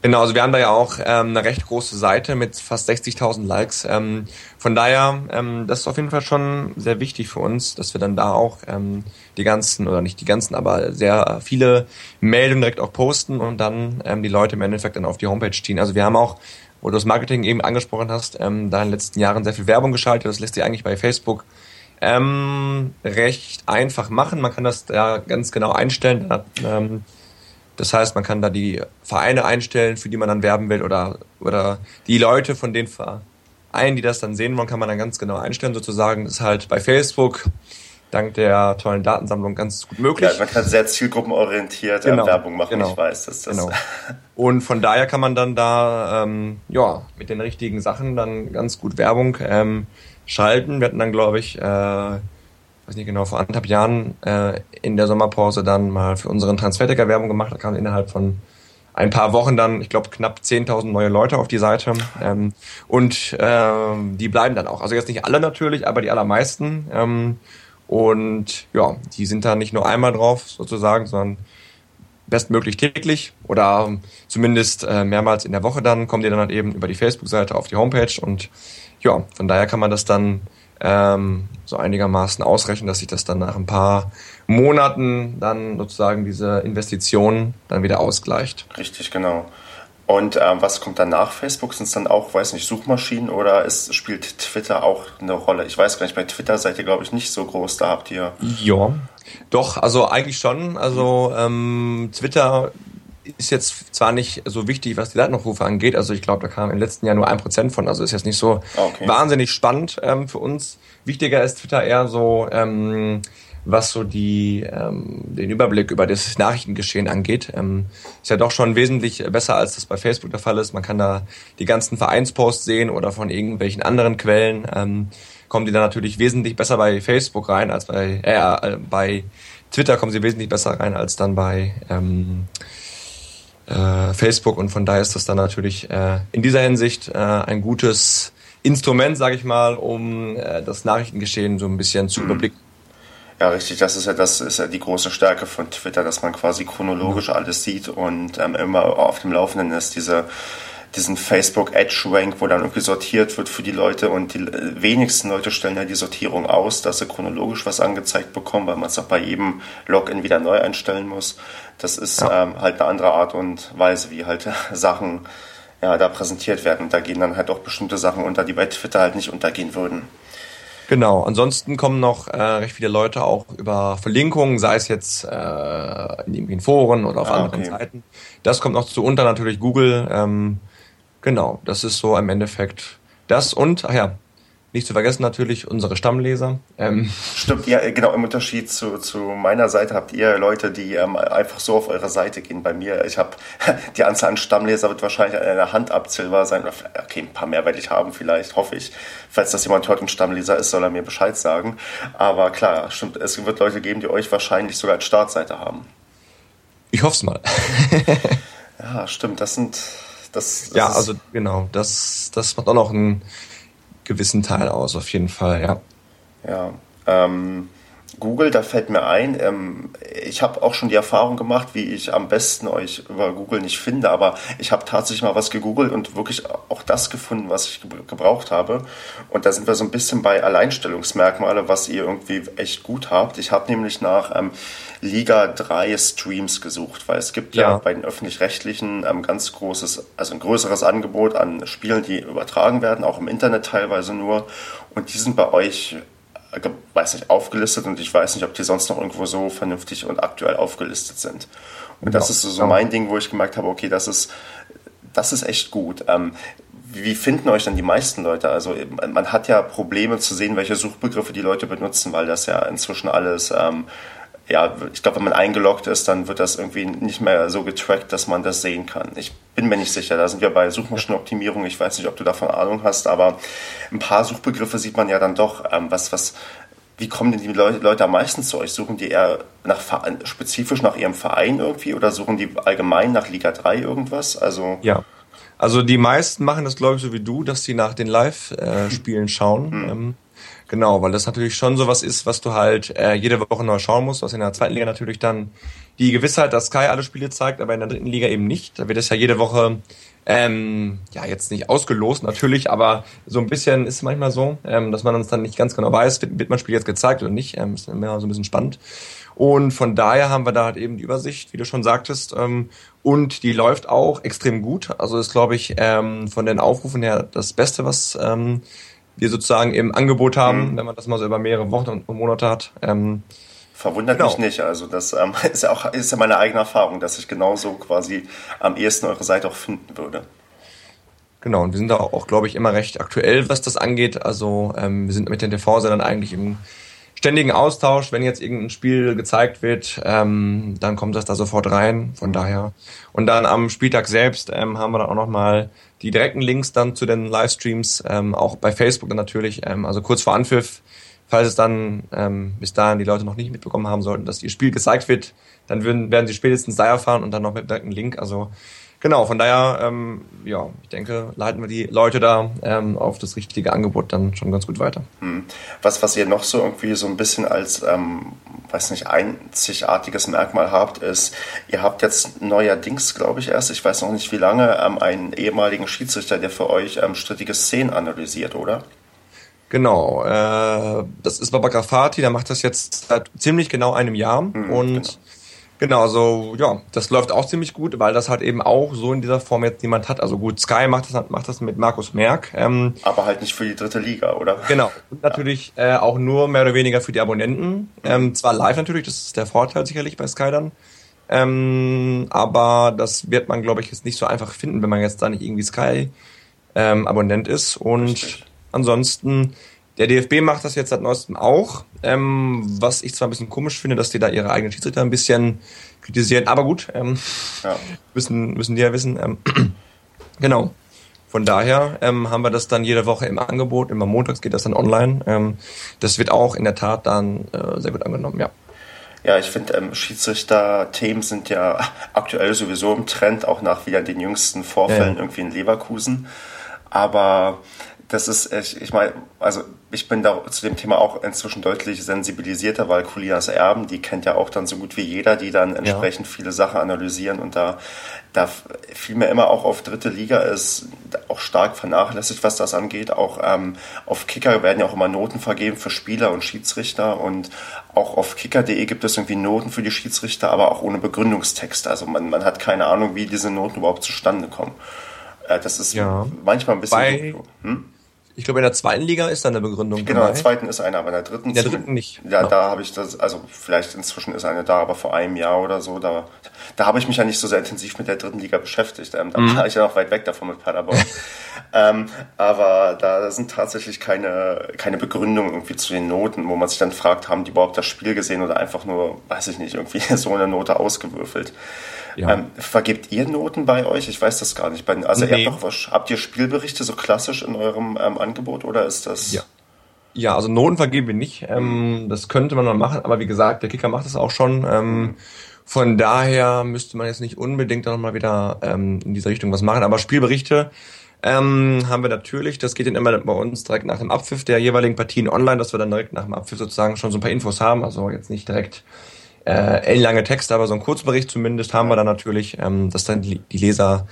[SPEAKER 2] Genau, also wir haben da ja auch ähm, eine recht große Seite mit fast 60.000 Likes. Ähm, von daher, ähm, das ist auf jeden Fall schon sehr wichtig für uns, dass wir dann da auch ähm, die ganzen, oder nicht die ganzen, aber sehr viele Meldungen direkt auch posten und dann ähm, die Leute im Endeffekt dann auf die Homepage ziehen. Also wir haben auch, wo du das Marketing eben angesprochen hast, ähm, da in den letzten Jahren sehr viel Werbung geschaltet. Das lässt sich eigentlich bei Facebook ähm, recht einfach machen. Man kann das da ganz genau einstellen. Ähm, das heißt, man kann da die Vereine einstellen, für die man dann werben will oder, oder die Leute von den Vereinen, die das dann sehen wollen, kann man dann ganz genau einstellen. Sozusagen ist halt bei Facebook dank der tollen Datensammlung ganz gut möglich. Ja,
[SPEAKER 1] man kann sehr zielgruppenorientiert
[SPEAKER 2] genau,
[SPEAKER 1] Werbung machen,
[SPEAKER 2] genau,
[SPEAKER 1] ich weiß. Dass das
[SPEAKER 2] genau. Und von daher kann man dann da ähm, ja mit den richtigen Sachen dann ganz gut Werbung ähm, schalten. Wir hatten dann, glaube ich, äh, weiß nicht genau, vor anderthalb Jahren äh, in der Sommerpause dann mal für unseren Transferticker Werbung gemacht. Da kamen innerhalb von ein paar Wochen dann, ich glaube, knapp 10.000 neue Leute auf die Seite. Ähm, und ähm, die bleiben dann auch. Also jetzt nicht alle natürlich, aber die allermeisten. Ähm, und ja, die sind da nicht nur einmal drauf sozusagen, sondern bestmöglich täglich oder zumindest äh, mehrmals in der Woche dann kommen die dann halt eben über die Facebook-Seite auf die Homepage und ja, von daher kann man das dann ähm, so einigermaßen ausrechnen, dass sich das dann nach ein paar Monaten dann sozusagen diese Investition dann wieder ausgleicht.
[SPEAKER 1] Richtig, genau. Und ähm, was kommt dann nach Facebook? Sind es dann auch, weiß nicht, Suchmaschinen oder ist, spielt Twitter auch eine Rolle? Ich weiß gar nicht, bei Twitter seid ihr, glaube ich, nicht so groß. Da habt ihr.
[SPEAKER 2] Ja, doch, also eigentlich schon. Also ähm, Twitter ist jetzt zwar nicht so wichtig, was die Datenaufrufe angeht. Also ich glaube, da kam im letzten Jahr nur ein Prozent von. Also ist jetzt nicht so okay. wahnsinnig spannend ähm, für uns. Wichtiger ist Twitter eher so, ähm, was so die, ähm, den Überblick über das Nachrichtengeschehen angeht. Ähm, ist ja doch schon wesentlich besser, als das bei Facebook der Fall ist. Man kann da die ganzen Vereinsposts sehen oder von irgendwelchen anderen Quellen. Ähm, kommen die dann natürlich wesentlich besser bei Facebook rein als bei, äh, bei Twitter kommen sie wesentlich besser rein als dann bei ähm, äh, Facebook und von daher ist das dann natürlich äh, in dieser Hinsicht äh, ein gutes Instrument, sage ich mal, um äh, das Nachrichtengeschehen so ein bisschen zu mhm. überblicken.
[SPEAKER 1] Ja, richtig. Das ist ja das ist ja die große Stärke von Twitter, dass man quasi chronologisch mhm. alles sieht und ähm, immer auf dem Laufenden ist. Diese diesen Facebook Edge Rank, wo dann irgendwie sortiert wird für die Leute und die wenigsten Leute stellen ja die Sortierung aus, dass sie chronologisch was angezeigt bekommen, weil man es auch bei jedem Login wieder neu einstellen muss. Das ist ja. ähm, halt eine andere Art und Weise, wie halt Sachen ja, da präsentiert werden. Und da gehen dann halt auch bestimmte Sachen unter, die bei Twitter halt nicht untergehen würden.
[SPEAKER 2] Genau, ansonsten kommen noch äh, recht viele Leute auch über Verlinkungen, sei es jetzt äh, in den Foren oder auf ah, anderen okay. Seiten. Das kommt noch zu unter natürlich Google. Ähm, Genau, das ist so im Endeffekt das und, ach ja, nicht zu vergessen natürlich unsere Stammleser.
[SPEAKER 1] Ähm. Stimmt, ja, genau, im Unterschied zu, zu meiner Seite habt ihr Leute, die ähm, einfach so auf eure Seite gehen. Bei mir, ich habe die Anzahl an Stammleser wird wahrscheinlich an einer Hand abzählbar sein. Okay, ein paar mehr werde ich haben vielleicht, hoffe ich. Falls das jemand heute ein Stammleser ist, soll er mir Bescheid sagen. Aber klar, stimmt, es wird Leute geben, die euch wahrscheinlich sogar als Startseite haben.
[SPEAKER 2] Ich hoffe es mal.
[SPEAKER 1] ja, stimmt, das sind das,
[SPEAKER 2] das ja, also genau, das, das macht auch noch einen gewissen Teil aus, auf jeden Fall, ja.
[SPEAKER 1] Ja, ähm, Google, da fällt mir ein, ähm, ich habe auch schon die Erfahrung gemacht, wie ich am besten euch über Google nicht finde, aber ich habe tatsächlich mal was gegoogelt und wirklich auch das gefunden, was ich gebraucht habe. Und da sind wir so ein bisschen bei Alleinstellungsmerkmale, was ihr irgendwie echt gut habt. Ich habe nämlich nach ähm, Liga 3 Streams gesucht, weil es gibt ja, ja bei den öffentlich-rechtlichen ähm, ganz großes, also ein größeres Angebot an Spielen, die übertragen werden, auch im Internet teilweise nur. Und die sind bei euch weiß nicht, aufgelistet und ich weiß nicht, ob die sonst noch irgendwo so vernünftig und aktuell aufgelistet sind. Und das ist so, so mein Ding, wo ich gemerkt habe, okay, das ist, das ist echt gut. Ähm, wie finden euch dann die meisten Leute? Also man hat ja Probleme zu sehen, welche Suchbegriffe die Leute benutzen, weil das ja inzwischen alles ähm, ja, ich glaube, wenn man eingeloggt ist, dann wird das irgendwie nicht mehr so getrackt, dass man das sehen kann. Ich bin mir nicht sicher. Da sind wir bei Suchmaschinenoptimierung. Ich weiß nicht, ob du davon Ahnung hast, aber ein paar Suchbegriffe sieht man ja dann doch. Ähm, was, was, wie kommen denn die Leute, Leute am meisten zu euch? Suchen die eher nach, spezifisch nach ihrem Verein irgendwie oder suchen die allgemein nach Liga 3 irgendwas? Also.
[SPEAKER 2] Ja. Also die meisten machen das, glaube ich, so wie du, dass sie nach den Live-Spielen äh, schauen. Hm. Ähm, Genau, weil das natürlich schon sowas ist, was du halt äh, jede Woche neu schauen musst, was in der zweiten Liga natürlich dann die Gewissheit, dass Sky alle Spiele zeigt, aber in der dritten Liga eben nicht. Da wird es ja jede Woche ähm, ja jetzt nicht ausgelost natürlich, aber so ein bisschen ist es manchmal so, ähm, dass man uns dann nicht ganz genau weiß, wird, wird man Spiel jetzt gezeigt oder nicht. Ähm, ist immer so ein bisschen spannend. Und von daher haben wir da halt eben die Übersicht, wie du schon sagtest, ähm, und die läuft auch extrem gut. Also ist, glaube ich, ähm, von den Aufrufen her das Beste, was ähm, wir sozusagen im Angebot haben, mhm. wenn man das mal so über mehrere Wochen und Monate hat. Ähm,
[SPEAKER 1] Verwundert genau. mich nicht. Also das ähm, ist ja auch ist ja meine eigene Erfahrung, dass ich genauso quasi am ehesten eure Seite auch finden würde.
[SPEAKER 2] Genau, und wir sind da auch, glaube ich, immer recht aktuell, was das angeht. Also ähm, wir sind mit den TV-Sendern eigentlich im ständigen Austausch. Wenn jetzt irgendein Spiel gezeigt wird, ähm, dann kommt das da sofort rein. Von daher. Und dann am Spieltag selbst ähm, haben wir dann auch nochmal die direkten Links dann zu den Livestreams, ähm, auch bei Facebook dann natürlich. Ähm, also kurz vor Anpfiff, falls es dann ähm, bis dahin die Leute noch nicht mitbekommen haben sollten, dass ihr Spiel gezeigt wird, dann würden, werden sie spätestens da erfahren und dann noch mit direkten Link. Also Genau, von daher, ähm, ja, ich denke, leiten wir die Leute da ähm, auf das richtige Angebot dann schon ganz gut weiter.
[SPEAKER 1] Hm. Was, was ihr noch so irgendwie so ein bisschen als, ähm, weiß nicht, einzigartiges Merkmal habt, ist, ihr habt jetzt neuerdings, glaube ich erst, ich weiß noch nicht wie lange, ähm, einen ehemaligen Schiedsrichter, der für euch ähm, strittige Szenen analysiert, oder?
[SPEAKER 2] Genau, äh, das ist Babakar Fatih, der macht das jetzt seit ziemlich genau einem Jahr hm, und genau Genau, also ja, das läuft auch ziemlich gut, weil das halt eben auch so in dieser Form jetzt niemand hat. Also gut, Sky macht das, macht das mit Markus Merck.
[SPEAKER 1] Ähm, Aber halt nicht für die dritte Liga, oder?
[SPEAKER 2] Genau. Und natürlich äh, auch nur mehr oder weniger für die Abonnenten. Ähm, zwar live natürlich, das ist der Vorteil sicherlich bei Sky dann. Ähm, aber das wird man, glaube ich, jetzt nicht so einfach finden, wenn man jetzt da nicht irgendwie Sky-Abonnent ähm, ist. Und Richtig. ansonsten der DFB macht das jetzt seit neuestem auch, ähm, was ich zwar ein bisschen komisch finde, dass die da ihre eigenen Schiedsrichter ein bisschen kritisieren, aber gut, ähm, ja. müssen, müssen die ja wissen. Ähm, genau. Von daher ähm, haben wir das dann jede Woche im Angebot. Immer montags geht das dann online. Ähm, das wird auch in der Tat dann äh, sehr gut angenommen, ja.
[SPEAKER 1] Ja, ich finde, ähm, Schiedsrichter-Themen sind ja aktuell sowieso im Trend, auch nach wieder den jüngsten Vorfällen ja. irgendwie in Leverkusen. Aber das ist, ich, ich meine, also ich bin da zu dem Thema auch inzwischen deutlich sensibilisierter, weil Colinas Erben, die kennt ja auch dann so gut wie jeder, die dann entsprechend ja. viele Sachen analysieren und da, da fiel mir immer auch auf dritte Liga ist auch stark vernachlässigt, was das angeht. Auch ähm, auf Kicker werden ja auch immer Noten vergeben für Spieler und Schiedsrichter und auch auf kicker.de gibt es irgendwie Noten für die Schiedsrichter, aber auch ohne Begründungstext. Also man, man hat keine Ahnung, wie diese Noten überhaupt zustande kommen. Äh, das ist ja. manchmal ein bisschen.
[SPEAKER 2] Bei, hm? Ich glaube, in der zweiten Liga ist da eine Begründung.
[SPEAKER 1] Genau, dabei. in der zweiten ist eine, aber in der dritten.
[SPEAKER 2] In der dritten nicht.
[SPEAKER 1] Ja, genau. da habe ich das, also vielleicht inzwischen ist eine da, aber vor einem Jahr oder so, da, da habe ich mich ja nicht so sehr intensiv mit der dritten Liga beschäftigt. Ähm, da mhm. war ich ja noch weit weg davon mit Paderborn. ähm, aber da sind tatsächlich keine, keine Begründungen irgendwie zu den Noten, wo man sich dann fragt, haben die überhaupt das Spiel gesehen oder einfach nur, weiß ich nicht, irgendwie so eine Note ausgewürfelt. Ja. Ähm, vergebt ihr Noten bei euch? Ich weiß das gar nicht. Also nee. ihr habt, doch, habt ihr Spielberichte so klassisch in eurem ähm, Angebot oder ist das...
[SPEAKER 2] Ja. Ja, also Noten vergeben wir nicht. Ähm, das könnte man mal machen, aber wie gesagt, der Kicker macht das auch schon. Ähm, von daher müsste man jetzt nicht unbedingt noch mal wieder ähm, in diese Richtung was machen. Aber Spielberichte ähm, haben wir natürlich. Das geht dann immer bei uns direkt nach dem Abpfiff der jeweiligen Partien online, dass wir dann direkt nach dem Abpfiff sozusagen schon so ein paar Infos haben. Also jetzt nicht direkt äh, ellenlange Texte, aber so ein Kurzbericht zumindest haben wir dann natürlich, ähm, dass dann die, die Leser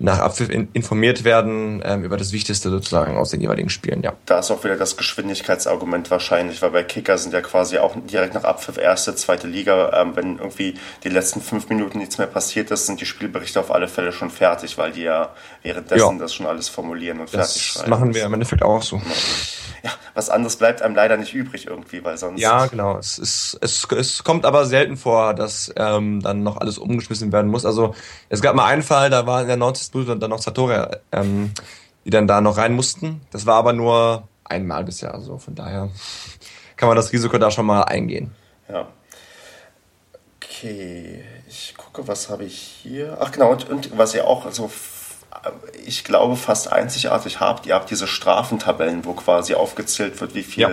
[SPEAKER 2] nach Abpfiff in, informiert werden ähm, über das Wichtigste sozusagen aus den jeweiligen Spielen, ja.
[SPEAKER 1] Da ist auch wieder das Geschwindigkeitsargument wahrscheinlich, weil bei Kicker sind ja quasi auch direkt nach Abpfiff erste, zweite Liga. Ähm, wenn irgendwie die letzten fünf Minuten nichts mehr passiert ist, sind die Spielberichte auf alle Fälle schon fertig, weil die ja währenddessen ja. das schon alles formulieren und das fertig schreiben.
[SPEAKER 2] Das machen wir im Endeffekt auch so. Genau
[SPEAKER 1] ja, was anderes bleibt einem leider nicht übrig irgendwie, weil sonst.
[SPEAKER 2] Ja, genau. Es, ist, es, es kommt aber selten vor, dass ähm, dann noch alles umgeschmissen werden muss. Also es gab mal einen Fall, da war in der 90. Minute dann noch Satori, ähm, die dann da noch rein mussten. Das war aber nur einmal bisher. Also von daher kann man das Risiko da schon mal eingehen.
[SPEAKER 1] Ja. Okay, ich gucke, was habe ich hier. Ach genau, und, und was ihr auch so ich glaube, fast einzigartig habt. Ihr habt diese Strafentabellen, wo quasi aufgezählt wird, wie viel ja.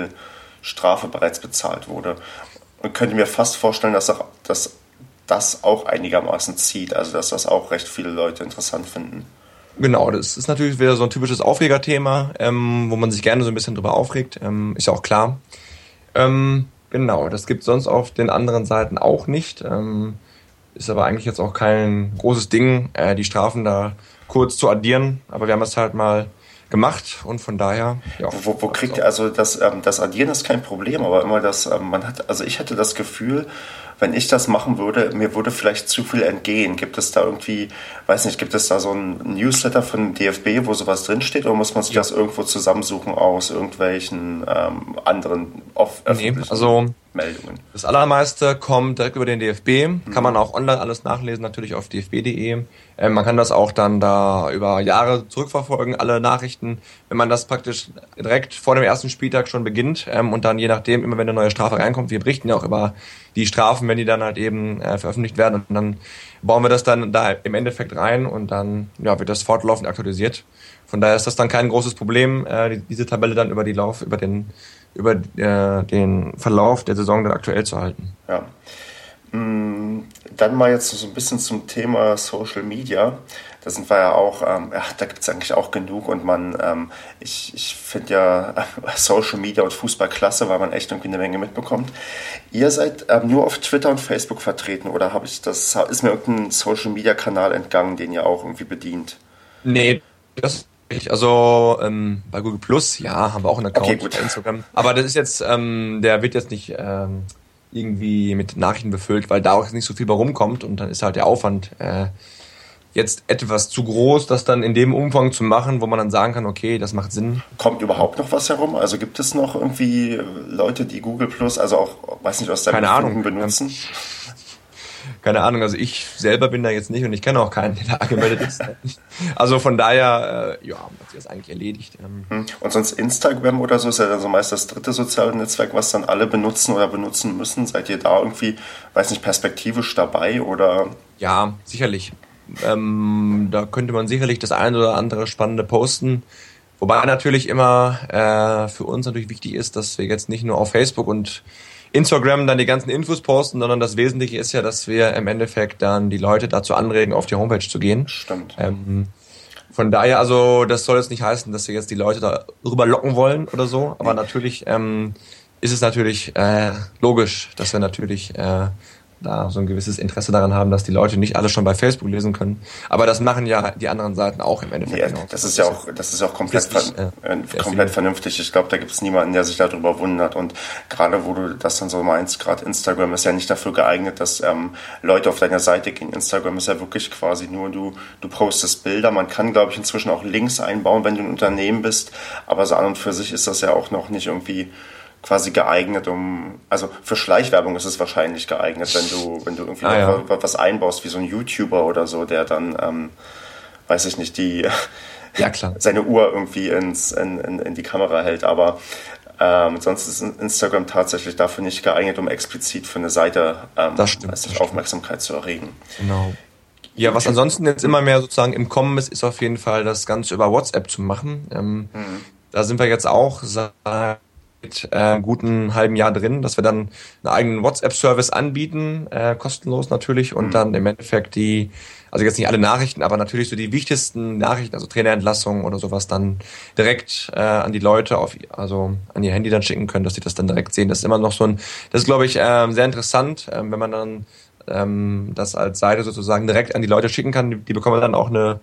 [SPEAKER 1] Strafe bereits bezahlt wurde. Und könnt ihr mir fast vorstellen, dass, auch, dass das auch einigermaßen zieht, also dass das auch recht viele Leute interessant finden.
[SPEAKER 2] Genau, das ist natürlich wieder so ein typisches Aufregerthema, ähm, wo man sich gerne so ein bisschen drüber aufregt, ähm, ist ja auch klar. Ähm, genau, das gibt sonst auf den anderen Seiten auch nicht. Ähm, ist aber eigentlich jetzt auch kein großes Ding, äh, die Strafen da kurz zu addieren, aber wir haben es halt mal gemacht und von daher.
[SPEAKER 1] Ja, wo, wo kriegt ihr, also das, ähm, das Addieren ist kein Problem, aber immer das, ähm, man hat, also ich hatte das Gefühl, wenn ich das machen würde, mir würde vielleicht zu viel entgehen. Gibt es da irgendwie, weiß nicht, gibt es da so ein Newsletter von DFB, wo sowas drinsteht oder muss man sich ja. das irgendwo zusammensuchen aus irgendwelchen ähm, anderen
[SPEAKER 2] off nee, also Meldungen. Das allermeiste kommt direkt über den DFB. Mhm. Kann man auch online alles nachlesen, natürlich auf dfb.de. Ähm, man kann das auch dann da über Jahre zurückverfolgen, alle Nachrichten. Wenn man das praktisch direkt vor dem ersten Spieltag schon beginnt ähm, und dann je nachdem, immer wenn eine neue Strafe reinkommt, wir berichten ja auch über die Strafen, wenn die dann halt eben äh, veröffentlicht werden und dann bauen wir das dann da im Endeffekt rein und dann ja, wird das fortlaufend aktualisiert. Von daher ist das dann kein großes Problem, äh, diese Tabelle dann über die Lauf, über den über äh, den Verlauf der Saison dann aktuell zu halten.
[SPEAKER 1] Ja. Mm, dann mal jetzt so ein bisschen zum Thema Social Media. Da sind wir ja auch, ähm, ja, da gibt es eigentlich auch genug und man, ähm, ich, ich finde ja Social Media und Fußball klasse, weil man echt irgendwie eine Menge mitbekommt. Ihr seid ähm, nur auf Twitter und Facebook vertreten oder habe ich das, ist mir irgendein Social Media Kanal entgangen, den ihr auch irgendwie bedient?
[SPEAKER 2] Nee, das also ähm, bei Google Plus, ja, haben wir auch einen Account okay, gut. bei Instagram. Aber das ist jetzt, ähm, der wird jetzt nicht ähm, irgendwie mit Nachrichten befüllt, weil da auch nicht so viel bei rumkommt und dann ist halt der Aufwand äh, jetzt etwas zu groß, das dann in dem Umfang zu machen, wo man dann sagen kann, okay, das macht Sinn.
[SPEAKER 1] Kommt überhaupt noch was herum? Also gibt es noch irgendwie Leute, die Google Plus, also auch, weiß nicht, aus
[SPEAKER 2] deinem Keine benutzen? Keine Ahnung, also ich selber bin da jetzt nicht und ich kenne auch keinen, der da angemeldet ist. Also von daher, äh, ja, hat sich das eigentlich erledigt.
[SPEAKER 1] Ähm. Hm. Und sonst Instagram oder so ist ja dann so meist das dritte soziale Netzwerk, was dann alle benutzen oder benutzen müssen. Seid ihr da irgendwie, weiß nicht, perspektivisch dabei oder?
[SPEAKER 2] Ja, sicherlich. Ähm, da könnte man sicherlich das eine oder andere Spannende posten. Wobei natürlich immer äh, für uns natürlich wichtig ist, dass wir jetzt nicht nur auf Facebook und Instagram dann die ganzen Infos posten, sondern das Wesentliche ist ja, dass wir im Endeffekt dann die Leute dazu anregen, auf die Homepage zu gehen.
[SPEAKER 1] Stimmt.
[SPEAKER 2] Ähm, von daher, also das soll jetzt nicht heißen, dass wir jetzt die Leute darüber locken wollen oder so, aber natürlich ähm, ist es natürlich äh, logisch, dass wir natürlich äh, da so ein gewisses Interesse daran haben, dass die Leute nicht alles schon bei Facebook lesen können. Aber das machen ja die anderen Seiten auch im Endeffekt.
[SPEAKER 1] Ja, genau. das ist ja auch, das ist auch komplett, ist ver äh, komplett vernünftig. Ich glaube, da gibt es niemanden, der sich darüber wundert. Und gerade wo du das dann so meinst, gerade Instagram ist ja nicht dafür geeignet, dass ähm, Leute auf deiner Seite gehen. Instagram ist ja wirklich quasi nur, du, du postest Bilder. Man kann, glaube ich, inzwischen auch Links einbauen, wenn du ein Unternehmen bist. Aber so an und für sich ist das ja auch noch nicht irgendwie quasi geeignet, um, also für Schleichwerbung ist es wahrscheinlich geeignet, wenn du, wenn du irgendwie ah, ja. was einbaust, wie so ein YouTuber oder so, der dann, ähm, weiß ich nicht, die,
[SPEAKER 2] ja, klar.
[SPEAKER 1] seine Uhr irgendwie ins, in, in, in die Kamera hält, aber ähm, sonst ist Instagram tatsächlich dafür nicht geeignet, um explizit für eine Seite ähm,
[SPEAKER 2] das stimmt,
[SPEAKER 1] das Aufmerksamkeit zu erregen.
[SPEAKER 2] Genau. Ja, was ansonsten jetzt immer mehr sozusagen im Kommen ist, ist auf jeden Fall das Ganze über WhatsApp zu machen. Ähm, mhm. Da sind wir jetzt auch seit äh, einem guten halben Jahr drin, dass wir dann einen eigenen WhatsApp-Service anbieten, äh, kostenlos natürlich, und mhm. dann im Endeffekt die, also jetzt nicht alle Nachrichten, aber natürlich so die wichtigsten Nachrichten, also Trainerentlassungen oder sowas, dann direkt äh, an die Leute auf, also an ihr Handy dann schicken können, dass sie das dann direkt sehen. Das ist immer noch so ein, das ist glaube ich äh, sehr interessant, äh, wenn man dann ähm, das als Seite sozusagen direkt an die Leute schicken kann. Die, die bekommen dann auch eine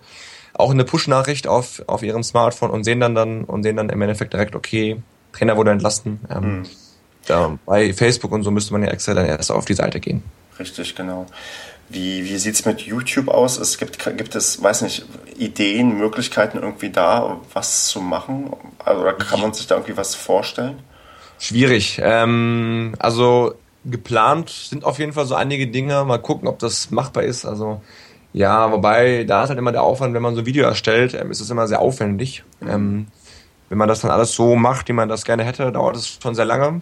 [SPEAKER 2] auch eine Push-Nachricht auf, auf ihrem Smartphone und sehen dann dann und sehen dann im Endeffekt direkt, okay, Trainer wurde entlassen. Ähm, mhm. da, bei Facebook und so müsste man ja extra dann erst auf die Seite gehen.
[SPEAKER 1] Richtig, genau. Wie, wie sieht es mit YouTube aus? Es gibt, gibt es, weiß nicht, Ideen, Möglichkeiten irgendwie da, was zu machen? Also, oder kann man sich da irgendwie was vorstellen?
[SPEAKER 2] Schwierig. Ähm, also geplant sind auf jeden Fall so einige Dinge. Mal gucken, ob das machbar ist. Also ja, wobei da ist halt immer der Aufwand, wenn man so ein Video erstellt, ähm, ist es immer sehr aufwendig. Mhm. Ähm, wenn man das dann alles so macht, wie man das gerne hätte, dauert es schon sehr lange.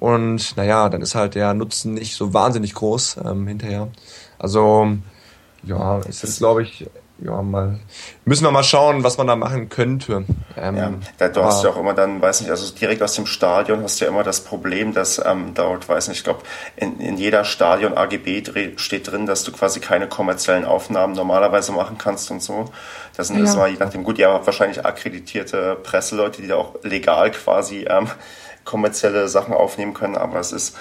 [SPEAKER 2] Und naja, dann ist halt der Nutzen nicht so wahnsinnig groß ähm, hinterher. Also ja, es ist, glaube ich, ja, mal, müssen wir mal schauen, was man da machen könnte.
[SPEAKER 1] Ähm, ja, da, du hast ja auch immer dann, weiß nicht, also direkt aus dem Stadion hast du ja immer das Problem, dass ähm, dort, weiß nicht, ich glaube, in, in jeder Stadion AGB steht drin, dass du quasi keine kommerziellen Aufnahmen normalerweise machen kannst und so. Das sind ja. immer, je nachdem, gut, ihr habt wahrscheinlich akkreditierte Presseleute, die da auch legal quasi ähm, kommerzielle Sachen aufnehmen können, aber es ist,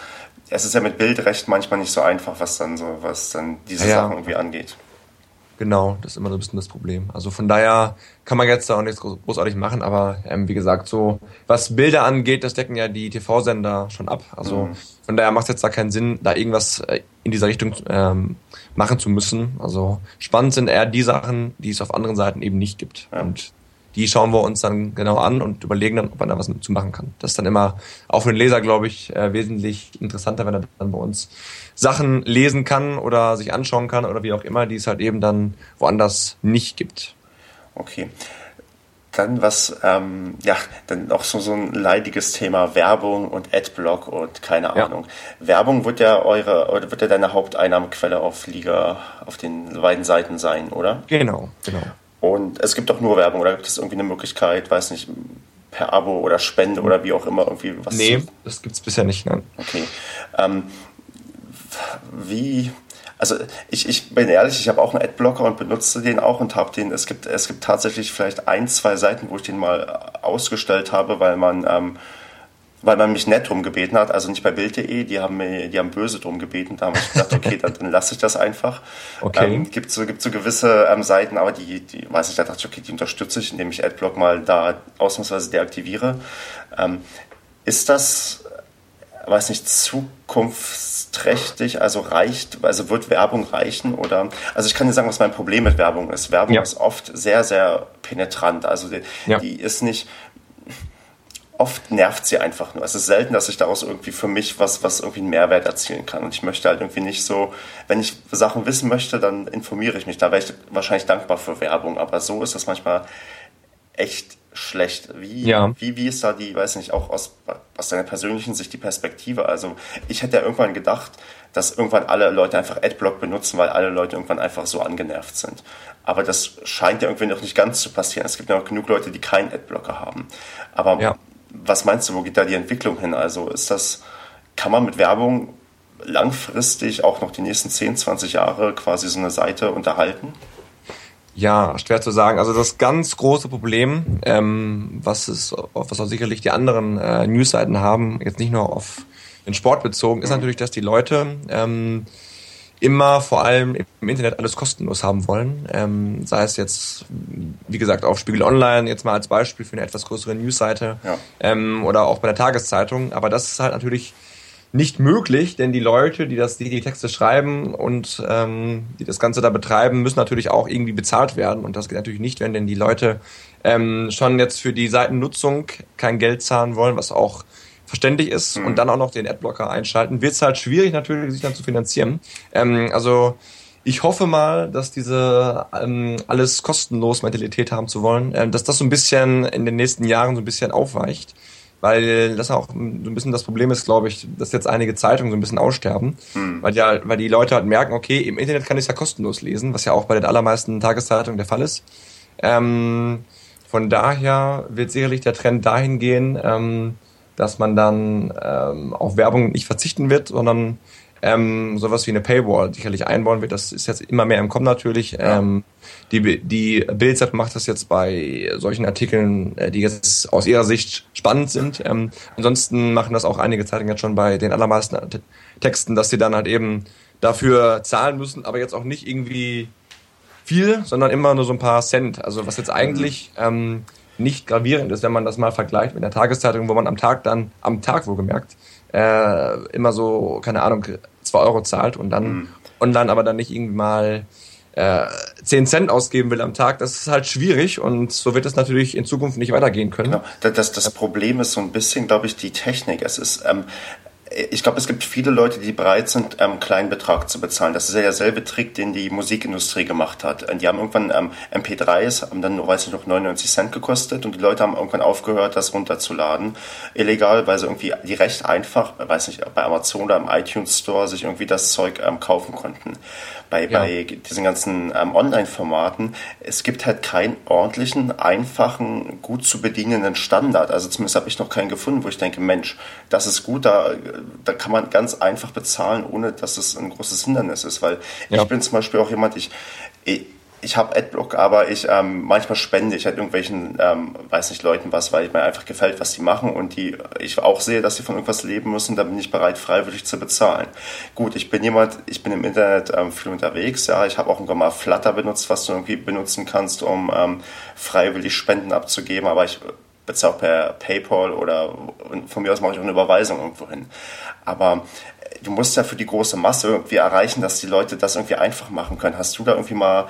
[SPEAKER 1] es ist ja mit Bildrecht manchmal nicht so einfach, was dann so, was dann diese ja. Sachen irgendwie angeht.
[SPEAKER 2] Genau, das ist immer so ein bisschen das Problem. Also von daher kann man jetzt da auch nichts großartig machen, aber ähm, wie gesagt, so was Bilder angeht, das decken ja die TV-Sender schon ab. Also mhm. von daher macht es jetzt da keinen Sinn, da irgendwas äh, in dieser Richtung ähm, machen zu müssen. Also spannend sind eher die Sachen, die es auf anderen Seiten eben nicht gibt. Ja. Und die schauen wir uns dann genau an und überlegen dann, ob man da was zu machen kann. Das ist dann immer auch für den Leser, glaube ich, äh, wesentlich interessanter, wenn er dann bei uns Sachen lesen kann oder sich anschauen kann oder wie auch immer, die es halt eben dann woanders nicht gibt.
[SPEAKER 1] Okay. Dann was, ähm, ja, dann noch so, so ein leidiges Thema Werbung und Adblock und keine Ahnung. Ja. Werbung wird ja eure, oder wird ja deine Haupteinnahmequelle auf Liga, auf den beiden Seiten sein, oder?
[SPEAKER 2] Genau, genau.
[SPEAKER 1] Und es gibt doch nur Werbung, oder gibt es irgendwie eine Möglichkeit, weiß nicht, per Abo oder Spende oder wie auch immer irgendwie
[SPEAKER 2] was? Nee, zu... das gibt es bisher nicht, nein.
[SPEAKER 1] Okay. Ähm, wie, also ich, ich bin ehrlich, ich habe auch einen Adblocker und benutze den auch und habe den, es gibt, es gibt tatsächlich vielleicht ein, zwei Seiten, wo ich den mal ausgestellt habe, weil man ähm, weil man mich nett drum gebeten hat, also nicht bei Bild.de, die haben mir, die haben böse drum gebeten, da habe ich gedacht, okay, dann, dann lasse ich das einfach. Okay. Ähm, gibt so, gibt so gewisse ähm, Seiten, aber die, die, weiß ich, da dachte ich, okay, die unterstütze ich, indem ich Adblock mal da ausnahmsweise deaktiviere. Ähm, ist das, weiß nicht, zukunftsträchtig, also reicht, also wird Werbung reichen oder, also ich kann dir sagen, was mein Problem mit Werbung ist. Werbung ja. ist oft sehr, sehr penetrant, also die, ja. die ist nicht, oft nervt sie einfach nur. Es ist selten, dass ich daraus irgendwie für mich was, was irgendwie einen Mehrwert erzielen kann. Und ich möchte halt irgendwie nicht so, wenn ich Sachen wissen möchte, dann informiere ich mich. Da wäre ich wahrscheinlich dankbar für Werbung. Aber so ist das manchmal echt schlecht. Wie, ja. wie, wie ist da die, weiß nicht, auch aus, aus deiner persönlichen Sicht die Perspektive? Also ich hätte ja irgendwann gedacht, dass irgendwann alle Leute einfach Adblock benutzen, weil alle Leute irgendwann einfach so angenervt sind. Aber das scheint ja irgendwie noch nicht ganz zu passieren. Es gibt ja auch genug Leute, die keinen Adblocker haben. Aber ja was meinst du, wo geht da die Entwicklung hin? Also ist das, kann man mit Werbung langfristig auch noch die nächsten 10, 20 Jahre quasi so eine Seite unterhalten?
[SPEAKER 2] Ja, schwer zu sagen. Also das ganz große Problem, ähm, was es, was auch sicherlich die anderen äh, Newsseiten haben, jetzt nicht nur auf den Sport bezogen, ist natürlich, dass die Leute ähm, immer vor allem im Internet alles kostenlos haben wollen. Ähm, sei es jetzt, wie gesagt, auf Spiegel Online, jetzt mal als Beispiel für eine etwas größere Newsseite ja. ähm, oder auch bei der Tageszeitung. Aber das ist halt natürlich nicht möglich, denn die Leute, die das, die, die Texte schreiben und ähm, die das Ganze da betreiben, müssen natürlich auch irgendwie bezahlt werden. Und das geht natürlich nicht, wenn denn die Leute ähm, schon jetzt für die Seitennutzung kein Geld zahlen wollen, was auch verständlich ist mhm. und dann auch noch den Adblocker einschalten, wird es halt schwierig natürlich, sich dann zu finanzieren. Ähm, also ich hoffe mal, dass diese ähm, alles kostenlos Mentalität haben zu wollen, ähm, dass das so ein bisschen in den nächsten Jahren so ein bisschen aufweicht, weil das auch so ein bisschen das Problem ist, glaube ich, dass jetzt einige Zeitungen so ein bisschen aussterben, mhm. weil ja, weil die Leute halt merken, okay, im Internet kann ich es ja kostenlos lesen, was ja auch bei den allermeisten Tageszeitungen der Fall ist. Ähm, von daher wird sicherlich der Trend dahin gehen, ähm, dass man dann ähm, auf Werbung nicht verzichten wird, sondern ähm, sowas wie eine Paywall sicherlich einbauen wird. Das ist jetzt immer mehr im Kommen natürlich. Ja. Ähm, die die Bildzeit macht das jetzt bei solchen Artikeln, äh, die jetzt aus ihrer Sicht spannend sind. Ähm, ansonsten machen das auch einige Zeitungen jetzt schon bei den allermeisten Texten, dass sie dann halt eben dafür zahlen müssen, aber jetzt auch nicht irgendwie viel, sondern immer nur so ein paar Cent. Also was jetzt eigentlich ähm, nicht gravierend ist, wenn man das mal vergleicht mit der Tageszeitung, wo man am Tag dann, am Tag wohlgemerkt, äh, immer so, keine Ahnung, zwei Euro zahlt und dann mhm. online aber dann nicht irgendwie mal äh, 10 Cent ausgeben will am Tag, das ist halt schwierig und so wird es natürlich in Zukunft nicht weitergehen können. Genau.
[SPEAKER 1] Das, das Problem ist so ein bisschen, glaube ich, die Technik. Es ist, ähm, ich glaube, es gibt viele Leute, die bereit sind, ähm, einen kleinen Betrag zu bezahlen. Das ist ja derselbe Trick, den die Musikindustrie gemacht hat. Die haben irgendwann ähm, MP3s, haben dann, weiß ich noch, 99 Cent gekostet und die Leute haben irgendwann aufgehört, das runterzuladen. Illegal, weil sie irgendwie die recht einfach, weiß nicht, bei Amazon oder im iTunes Store sich irgendwie das Zeug ähm, kaufen konnten bei, ja. bei diesen ganzen ähm, Online-Formaten, es gibt halt keinen ordentlichen, einfachen, gut zu bedienenden Standard. Also zumindest habe ich noch keinen gefunden, wo ich denke, Mensch, das ist gut, da, da kann man ganz einfach bezahlen, ohne dass es ein großes Hindernis ist. Weil ja. ich bin zum Beispiel auch jemand, ich, ich habe Adblock, aber ich ähm, manchmal spende ich halt irgendwelchen, ähm, weiß nicht, Leuten was, weil mir einfach gefällt, was die machen und die ich auch sehe, dass sie von irgendwas leben müssen, da bin ich bereit, freiwillig zu bezahlen. Gut, ich bin jemand, ich bin im Internet ähm, viel unterwegs, ja, ich habe auch irgendwann mal Flutter benutzt, was du irgendwie benutzen kannst, um ähm, freiwillig Spenden abzugeben, aber ich bezahle auch per PayPal oder von mir aus mache ich auch eine Überweisung irgendwo hin. Aber du musst ja für die große Masse irgendwie erreichen, dass die Leute das irgendwie einfach machen können. Hast du da irgendwie mal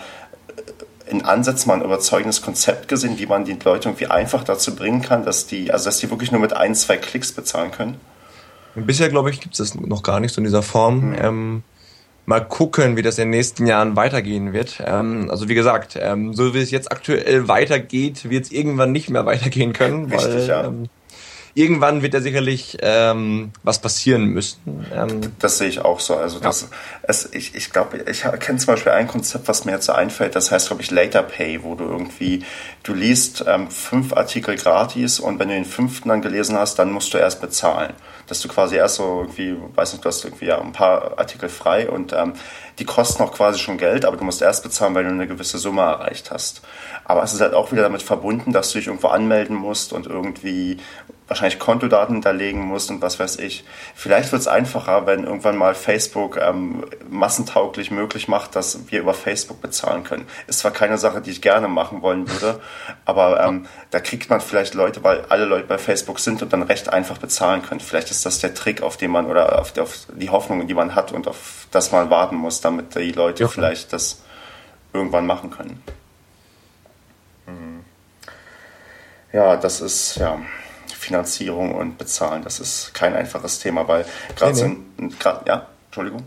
[SPEAKER 1] in Ansätzen mal ein überzeugendes Konzept gesehen, wie man die Leute irgendwie einfach dazu bringen kann, dass die, also dass die wirklich nur mit ein, zwei Klicks bezahlen können?
[SPEAKER 2] Bisher, glaube ich, gibt es das noch gar nicht so in dieser Form. Mhm. Ähm, mal gucken, wie das in den nächsten Jahren weitergehen wird. Ähm, also wie gesagt, ähm, so wie es jetzt aktuell weitergeht, wird es irgendwann nicht mehr weitergehen können, Richtig, weil ja. Irgendwann wird da sicherlich ähm, was passieren müssen. Ähm,
[SPEAKER 1] das sehe ich auch so. Also das, ja. es, ich, ich glaube, ich kenne zum Beispiel ein Konzept, was mir jetzt so einfällt, das heißt, glaube ich, Later Pay, wo du irgendwie, du liest ähm, fünf Artikel gratis und wenn du den fünften dann gelesen hast, dann musst du erst bezahlen. Dass du quasi erst so irgendwie, weiß nicht, du hast irgendwie ja, ein paar Artikel frei und ähm, die kosten auch quasi schon Geld, aber du musst erst bezahlen, weil du eine gewisse Summe erreicht hast. Aber es ist halt auch wieder damit verbunden, dass du dich irgendwo anmelden musst und irgendwie wahrscheinlich Kontodaten hinterlegen musst und was weiß ich. Vielleicht wird es einfacher, wenn irgendwann mal Facebook ähm, massentauglich möglich macht, dass wir über Facebook bezahlen können. Ist zwar keine Sache, die ich gerne machen wollen würde, aber ähm, da kriegt man vielleicht Leute, weil alle Leute bei Facebook sind und dann recht einfach bezahlen können. Vielleicht ist das der Trick, auf den man oder auf, auf die Hoffnung, die man hat und auf das man warten muss, damit die Leute ja. vielleicht das irgendwann machen können. Mhm. Ja, das ist, ja. Finanzierung und Bezahlen. Das ist kein einfaches Thema, weil gerade nee, nee. so ja, Entschuldigung.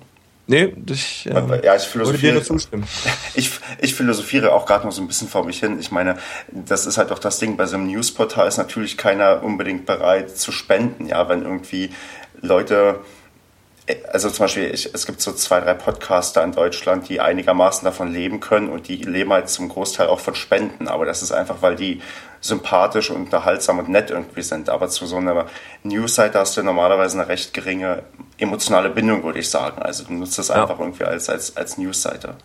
[SPEAKER 2] Nee, ich,
[SPEAKER 1] äh, ja, ich philosophiere. zustimmen. Ich, ich philosophiere auch gerade noch so ein bisschen vor mich hin. Ich meine, das ist halt auch das Ding, bei so einem Newsportal ist natürlich keiner unbedingt bereit zu spenden, ja, wenn irgendwie Leute also zum Beispiel, ich, es gibt so zwei, drei Podcaster in Deutschland, die einigermaßen davon leben können und die leben halt zum Großteil auch von Spenden. Aber das ist einfach, weil die sympathisch und unterhaltsam und nett irgendwie sind. Aber zu so einer Newsseite hast du normalerweise eine recht geringe emotionale Bindung, würde ich sagen. Also du nutzt das ja. einfach irgendwie als, als, als Newsseite.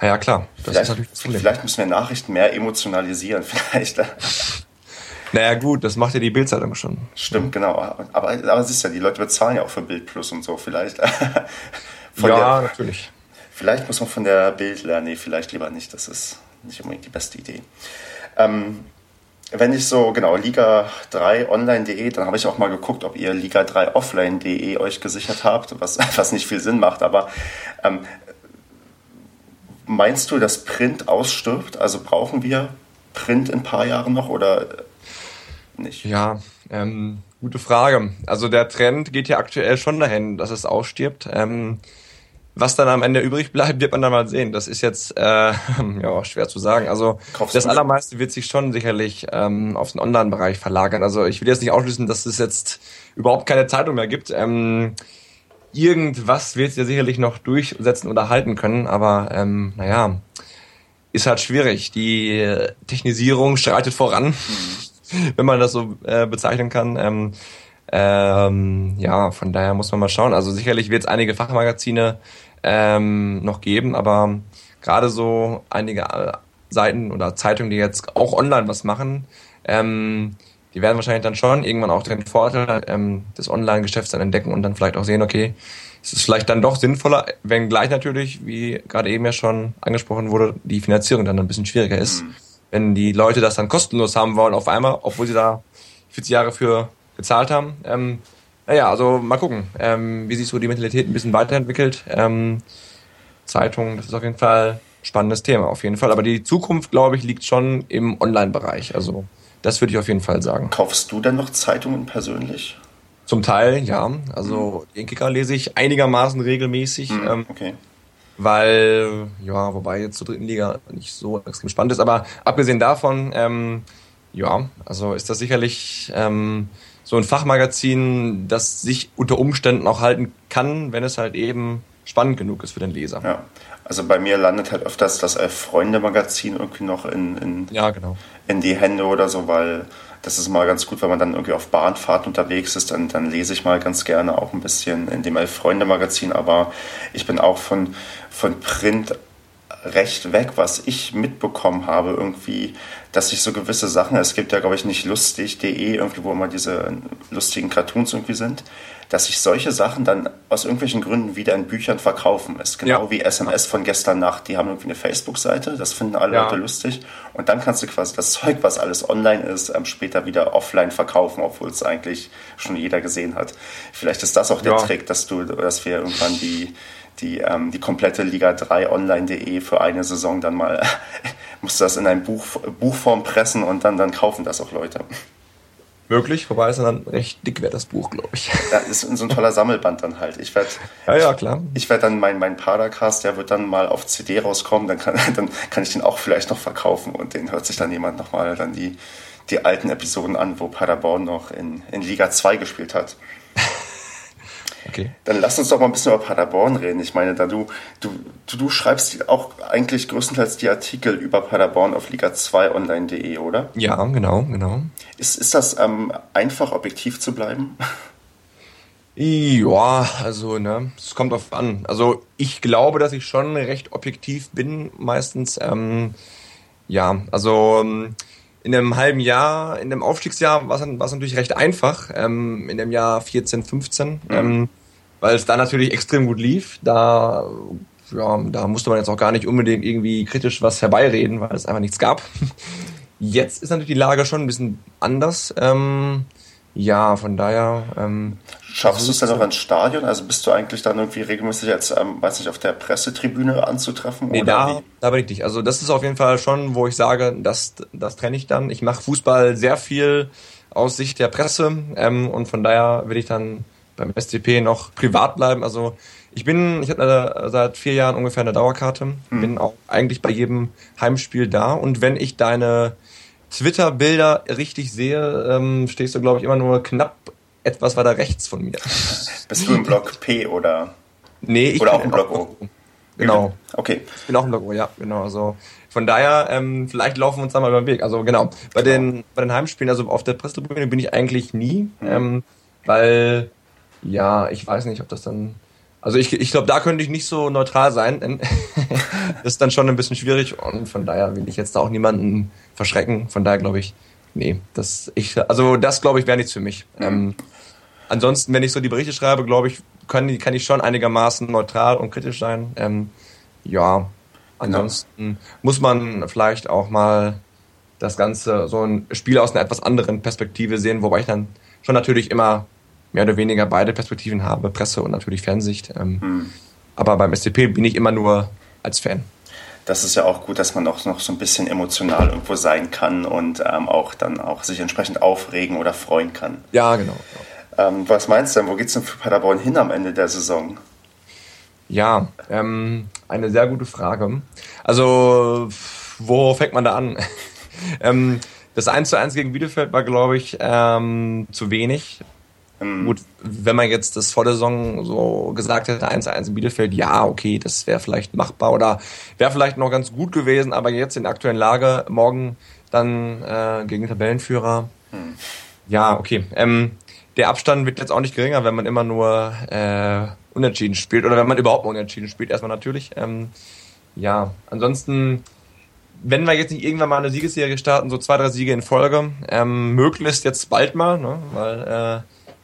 [SPEAKER 2] Ja, klar.
[SPEAKER 1] Das vielleicht, vielleicht müssen wir Nachrichten mehr emotionalisieren. Vielleicht.
[SPEAKER 2] Naja, gut, das macht ja die Bildzeitung schon.
[SPEAKER 1] Stimmt, genau. Aber, aber siehst ja, die Leute bezahlen ja auch für Bild Plus und so, vielleicht.
[SPEAKER 2] ja, der, natürlich.
[SPEAKER 1] Vielleicht muss man von der Bild lernen. Nee, vielleicht lieber nicht. Das ist nicht unbedingt die beste Idee. Ähm, wenn ich so, genau, Liga3online.de, dann habe ich auch mal geguckt, ob ihr Liga3offline.de euch gesichert habt, was, was nicht viel Sinn macht, aber ähm, meinst du, dass Print ausstirbt? Also brauchen wir Print in ein paar Jahren noch oder nicht?
[SPEAKER 2] Ja, ähm, gute Frage. Also der Trend geht ja aktuell schon dahin, dass es ausstirbt. Ähm, was dann am Ende übrig bleibt, wird man dann mal sehen. Das ist jetzt äh, ja schwer zu sagen. Also Kaufst das allermeiste wird sich schon sicherlich ähm, auf den Online-Bereich verlagern. Also ich will jetzt nicht ausschließen, dass es jetzt überhaupt keine Zeitung mehr gibt. Ähm, irgendwas wird es ja sicherlich noch durchsetzen oder halten können, aber ähm, naja, ist halt schwierig. Die Technisierung schreitet voran. Mhm wenn man das so äh, bezeichnen kann. Ähm, ähm, ja, von daher muss man mal schauen. Also sicherlich wird es einige Fachmagazine ähm, noch geben, aber gerade so einige äh, Seiten oder Zeitungen, die jetzt auch online was machen, ähm, die werden wahrscheinlich dann schon irgendwann auch den Vorteil ähm, des Online-Geschäfts dann entdecken und dann vielleicht auch sehen, okay, es ist vielleicht dann doch sinnvoller, wenngleich natürlich, wie gerade eben ja schon angesprochen wurde, die Finanzierung dann ein bisschen schwieriger ist. Mhm wenn die Leute das dann kostenlos haben wollen auf einmal, obwohl sie da 40 Jahre für gezahlt haben. Ähm, naja, also mal gucken, ähm, wie sich so die Mentalität ein bisschen weiterentwickelt. Ähm, Zeitungen, das ist auf jeden Fall ein spannendes Thema, auf jeden Fall. Aber die Zukunft, glaube ich, liegt schon im Online-Bereich. Also das würde ich auf jeden Fall sagen.
[SPEAKER 1] Kaufst du denn noch Zeitungen persönlich?
[SPEAKER 2] Zum Teil, ja. Also mhm. den Kicker lese ich einigermaßen regelmäßig. Mhm, ähm, okay weil, ja, wobei jetzt zur dritten Liga nicht so extrem spannend ist, aber abgesehen davon, ähm, ja, also ist das sicherlich ähm, so ein Fachmagazin, das sich unter Umständen auch halten kann, wenn es halt eben spannend genug ist für den Leser.
[SPEAKER 1] Ja, also bei mir landet halt öfters das Freunde-Magazin irgendwie noch in, in,
[SPEAKER 2] ja, genau.
[SPEAKER 1] in die Hände oder so, weil das ist mal ganz gut, wenn man dann irgendwie auf Bahnfahrt unterwegs ist, dann, dann lese ich mal ganz gerne auch ein bisschen in dem Elf-Freunde-Magazin, aber ich bin auch von, von Print recht weg, was ich mitbekommen habe, irgendwie, dass sich so gewisse Sachen, es gibt ja, glaube ich, nicht lustig.de, irgendwie, wo immer diese lustigen Cartoons irgendwie sind, dass sich solche Sachen dann aus irgendwelchen Gründen wieder in Büchern verkaufen ist. Genau ja. wie SMS von gestern Nacht. Die haben irgendwie eine Facebook-Seite, das finden alle ja. Leute lustig. Und dann kannst du quasi das Zeug, was alles online ist, ähm, später wieder offline verkaufen, obwohl es eigentlich schon jeder gesehen hat. Vielleicht ist das auch der ja. Trick, dass du, dass wir irgendwann die die, ähm, die komplette Liga 3 online.de für eine Saison dann mal, musst du das in ein Buch, Buchform pressen und dann, dann kaufen das auch Leute.
[SPEAKER 2] Möglich, wobei es dann recht dick wäre, das Buch, glaube ich.
[SPEAKER 1] Ja, ist so ein toller Sammelband dann halt. Ich werde
[SPEAKER 2] ja, ja, klar.
[SPEAKER 1] Ich werde dann mein, mein Padercast, der wird dann mal auf CD rauskommen, dann kann, dann kann ich den auch vielleicht noch verkaufen und den hört sich dann jemand nochmal dann die, die alten Episoden an, wo Paderborn noch in, in Liga 2 gespielt hat. Okay. Dann lass uns doch mal ein bisschen über Paderborn reden. Ich meine, da du, du, du, du schreibst auch eigentlich größtenteils die Artikel über Paderborn auf liga2online.de, oder?
[SPEAKER 2] Ja, genau, genau.
[SPEAKER 1] Ist, ist das ähm, einfach, objektiv zu bleiben?
[SPEAKER 2] Ja, also, ne, es kommt drauf an. Also, ich glaube, dass ich schon recht objektiv bin, meistens. Ähm, ja, also, ähm, in einem halben Jahr, in dem Aufstiegsjahr war es natürlich recht einfach, ähm, in dem Jahr 14, 15, mhm. ähm, weil es da natürlich extrem gut lief. Da, ja, da musste man jetzt auch gar nicht unbedingt irgendwie kritisch was herbeireden, weil es einfach nichts gab. Jetzt ist natürlich die Lage schon ein bisschen anders. Ähm, ja, von daher. Ähm,
[SPEAKER 1] Schaffst du es dann auch ins Stadion? Also bist du eigentlich dann irgendwie regelmäßig jetzt, ähm, weiß nicht, auf der Pressetribüne anzutreffen?
[SPEAKER 2] Nee, da, wie? da bin ich nicht. Also das ist auf jeden Fall schon, wo ich sage, das, das trenne ich dann. Ich mache Fußball sehr viel aus Sicht der Presse ähm, und von daher will ich dann beim SCP noch privat bleiben. Also ich bin, ich habe seit vier Jahren ungefähr eine Dauerkarte, hm. bin auch eigentlich bei jedem Heimspiel da und wenn ich deine Twitter-Bilder richtig sehe, ähm, stehst du, glaube ich, immer nur knapp etwas weiter rechts von mir.
[SPEAKER 1] Bist du im Block P oder?
[SPEAKER 2] Nee, ich
[SPEAKER 1] oder auch im Block O.
[SPEAKER 2] Genau.
[SPEAKER 1] Okay.
[SPEAKER 2] Ich bin auch im Block O, ja, genau. Also von daher, ähm, vielleicht laufen wir uns da mal über den Weg. Also genau, bei genau. den bei den Heimspielen, also auf der Pressetribüne bin ich eigentlich nie, mhm. ähm, weil ja, ich weiß nicht, ob das dann also ich, ich glaube, da könnte ich nicht so neutral sein, das ist dann schon ein bisschen schwierig und von daher will ich jetzt da auch niemanden verschrecken. Von daher glaube ich, nee, das ich also das glaube ich wäre nichts für mich. Ähm, ansonsten, wenn ich so die Berichte schreibe, glaube ich, kann, kann ich schon einigermaßen neutral und kritisch sein. Ähm, ja, ansonsten genau. muss man vielleicht auch mal das Ganze so ein Spiel aus einer etwas anderen Perspektive sehen, wobei ich dann schon natürlich immer mehr oder weniger beide Perspektiven habe, Presse und natürlich Fernsicht. Ähm, hm. Aber beim SCP bin ich immer nur als Fan.
[SPEAKER 1] Das ist ja auch gut, dass man auch noch so ein bisschen emotional irgendwo sein kann und ähm, auch dann auch sich entsprechend aufregen oder freuen kann.
[SPEAKER 2] Ja, genau.
[SPEAKER 1] Ähm, was meinst du denn, wo geht es denn für Paderborn hin am Ende der Saison?
[SPEAKER 2] Ja, ähm, eine sehr gute Frage. Also, wo fängt man da an? ähm, das 1 zu 1 gegen Bielefeld war, glaube ich, ähm, zu wenig. Mhm. Gut, wenn man jetzt das vor der Saison so gesagt hätte, 1-1 in Bielefeld, ja, okay, das wäre vielleicht machbar oder wäre vielleicht noch ganz gut gewesen, aber jetzt in der aktuellen Lage, morgen dann äh, gegen Tabellenführer, mhm. ja, okay. Ähm, der Abstand wird jetzt auch nicht geringer, wenn man immer nur äh, unentschieden spielt oder wenn man überhaupt mal unentschieden spielt, erstmal natürlich. Ähm, ja, ansonsten wenn wir jetzt nicht irgendwann mal eine Siegesserie starten, so zwei, drei Siege in Folge, ähm, möglichst jetzt bald mal, ne, weil äh,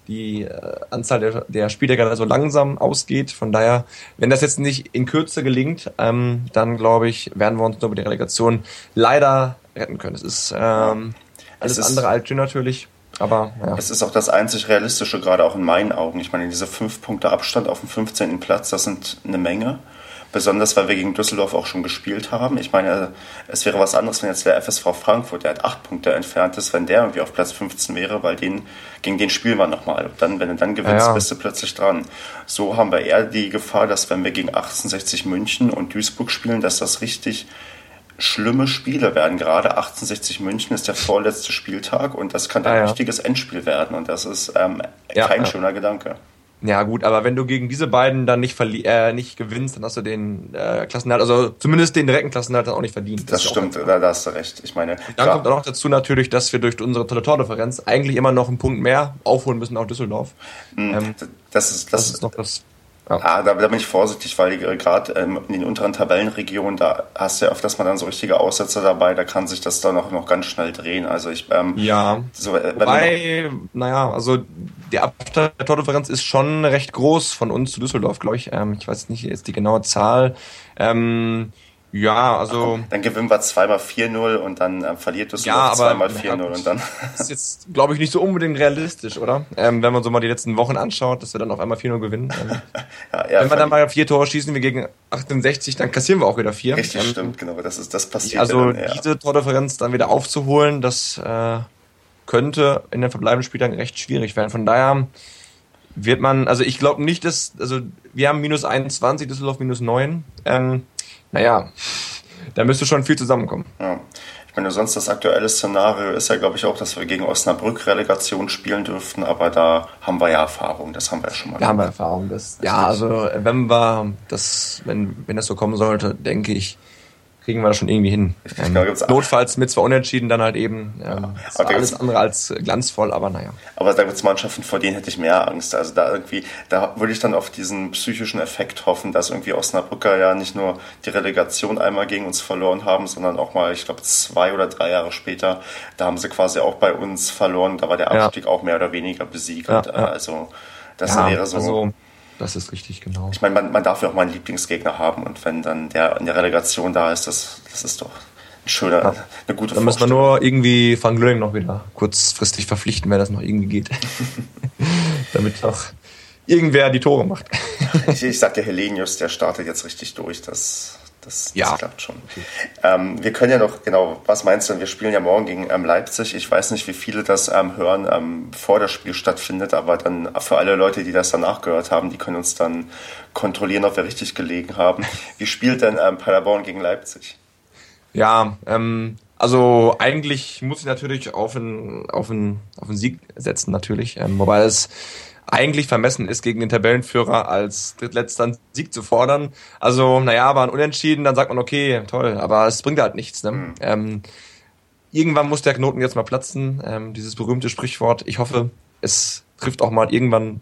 [SPEAKER 2] die äh, Anzahl der, der Spieler gerade so langsam ausgeht. Von daher, wenn das jetzt nicht in Kürze gelingt, ähm, dann glaube ich, werden wir uns nur über die Relegation leider retten können. Es ist ähm, alles ist, andere als natürlich. Aber ja.
[SPEAKER 1] es ist auch das einzig Realistische, gerade auch in meinen Augen. Ich meine, diese fünf Punkte Abstand auf dem 15. Platz, das sind eine Menge. Besonders, weil wir gegen Düsseldorf auch schon gespielt haben. Ich meine, es wäre was anderes, wenn jetzt der FSV Frankfurt, der hat acht Punkte entfernt ist, wenn der irgendwie auf Platz 15 wäre, weil den, gegen den spielen wir nochmal. Dann, wenn du dann gewinnst, ja, ja. bist du plötzlich dran. So haben wir eher die Gefahr, dass wenn wir gegen 1860 München und Duisburg spielen, dass das richtig schlimme Spiele werden. Gerade 1860 München ist der vorletzte Spieltag und das kann ein ja, richtiges Endspiel werden und das ist ähm, kein schöner Gedanke.
[SPEAKER 2] Ja, gut, aber wenn du gegen diese beiden dann nicht, äh, nicht gewinnst, dann hast du den äh, Klassenhalt, also zumindest den direkten Klassenhalt dann auch nicht verdient.
[SPEAKER 1] Das, das stimmt, da, da, hast du recht. Ich meine,
[SPEAKER 2] dann klar. kommt auch noch dazu natürlich, dass wir durch unsere tolle Tordifferenz eigentlich immer noch einen Punkt mehr aufholen müssen auf Düsseldorf.
[SPEAKER 1] Mhm, ähm, das ist, das, das ist noch
[SPEAKER 2] das
[SPEAKER 1] Ja. Ah, da, da, bin ich vorsichtig, weil äh, gerade ähm, in den unteren Tabellenregionen, da hast du ja öfters mal dann so richtige Aussätze dabei, da kann sich das dann auch noch ganz schnell drehen. Also ich ähm,
[SPEAKER 2] ja, so, äh, wobei, naja, also die Abstand der Tordifferenz ist schon recht groß von uns zu Düsseldorf, glaube ich. Ähm, ich weiß nicht jetzt die genaue Zahl. Ähm, ja, also.
[SPEAKER 1] Ach, dann gewinnen wir zweimal 4-0 und dann äh, verliert Düsseldorf ja, zweimal 4-0 und dann.
[SPEAKER 2] Das ist jetzt, glaube ich, nicht so unbedingt realistisch, oder? Ähm, wenn man so mal die letzten Wochen anschaut, dass wir dann auf einmal 4-0 gewinnen. Ähm, ja, ja, wenn wir dann mal vier Tore schießen wir gegen 68, dann kassieren wir auch wieder vier.
[SPEAKER 1] Richtig, ähm, stimmt, genau. Das ist, das passiert.
[SPEAKER 2] Also, dann, diese Tordifferenz dann wieder aufzuholen, das, äh, könnte in den verbleibenden Spieltagen recht schwierig werden. Von daher wird man, also ich glaube nicht, dass, also wir haben minus 21, Düsseldorf minus 9. Ähm, naja, da müsste schon viel zusammenkommen.
[SPEAKER 1] Ja. Ich meine, sonst das aktuelle Szenario ist ja, glaube ich, auch, dass wir gegen Osnabrück Relegation spielen dürften, aber da haben wir ja Erfahrung, das haben wir ja schon mal.
[SPEAKER 2] Da haben wir Erfahrung. Das, ja, also wenn wir das, wenn, wenn das so kommen sollte, denke ich, kriegen wir das schon irgendwie hin. Ähm, notfalls mit zwei Unentschieden dann halt eben. Ähm, ja, alles andere als glanzvoll, aber naja.
[SPEAKER 1] Aber da gibt es Mannschaften, vor denen hätte ich mehr Angst. Also da irgendwie, da würde ich dann auf diesen psychischen Effekt hoffen, dass irgendwie Osnabrücker ja nicht nur die Relegation einmal gegen uns verloren haben, sondern auch mal, ich glaube, zwei oder drei Jahre später, da haben sie quasi auch bei uns verloren. Da war der Abstieg ja. auch mehr oder weniger besiegt. Ja, also das wäre so. Also,
[SPEAKER 2] das ist richtig, genau.
[SPEAKER 1] Ich meine, man, man darf ja auch mal einen Lieblingsgegner haben und wenn dann der in der Relegation da ist, das, das ist doch ein schöner, ja. eine gute
[SPEAKER 2] Dann müssen wir nur irgendwie Van Glöning noch wieder kurzfristig verpflichten, wenn das noch irgendwie geht. Damit auch irgendwer die Tore macht.
[SPEAKER 1] ich, ich sag der Helenius, der startet jetzt richtig durch. Das, das, ja. das klappt schon. Okay. Ähm, wir können ja noch, genau, was meinst du? Wir spielen ja morgen gegen ähm, Leipzig. Ich weiß nicht, wie viele das ähm, hören, ähm, bevor das Spiel stattfindet, aber dann für alle Leute, die das danach gehört haben, die können uns dann kontrollieren, ob wir richtig gelegen haben. Wie spielt denn ähm, Paderborn gegen Leipzig?
[SPEAKER 2] Ja, ähm, also eigentlich muss ich natürlich auf einen, auf einen, auf einen Sieg setzen, natürlich. Ähm, wobei es eigentlich vermessen ist, gegen den Tabellenführer als drittletzter einen Sieg zu fordern. Also, naja, aber ein Unentschieden, dann sagt man, okay, toll, aber es bringt halt nichts. Ne? Mhm. Ähm, irgendwann muss der Knoten jetzt mal platzen, ähm, dieses berühmte Sprichwort. Ich hoffe, es trifft auch mal irgendwann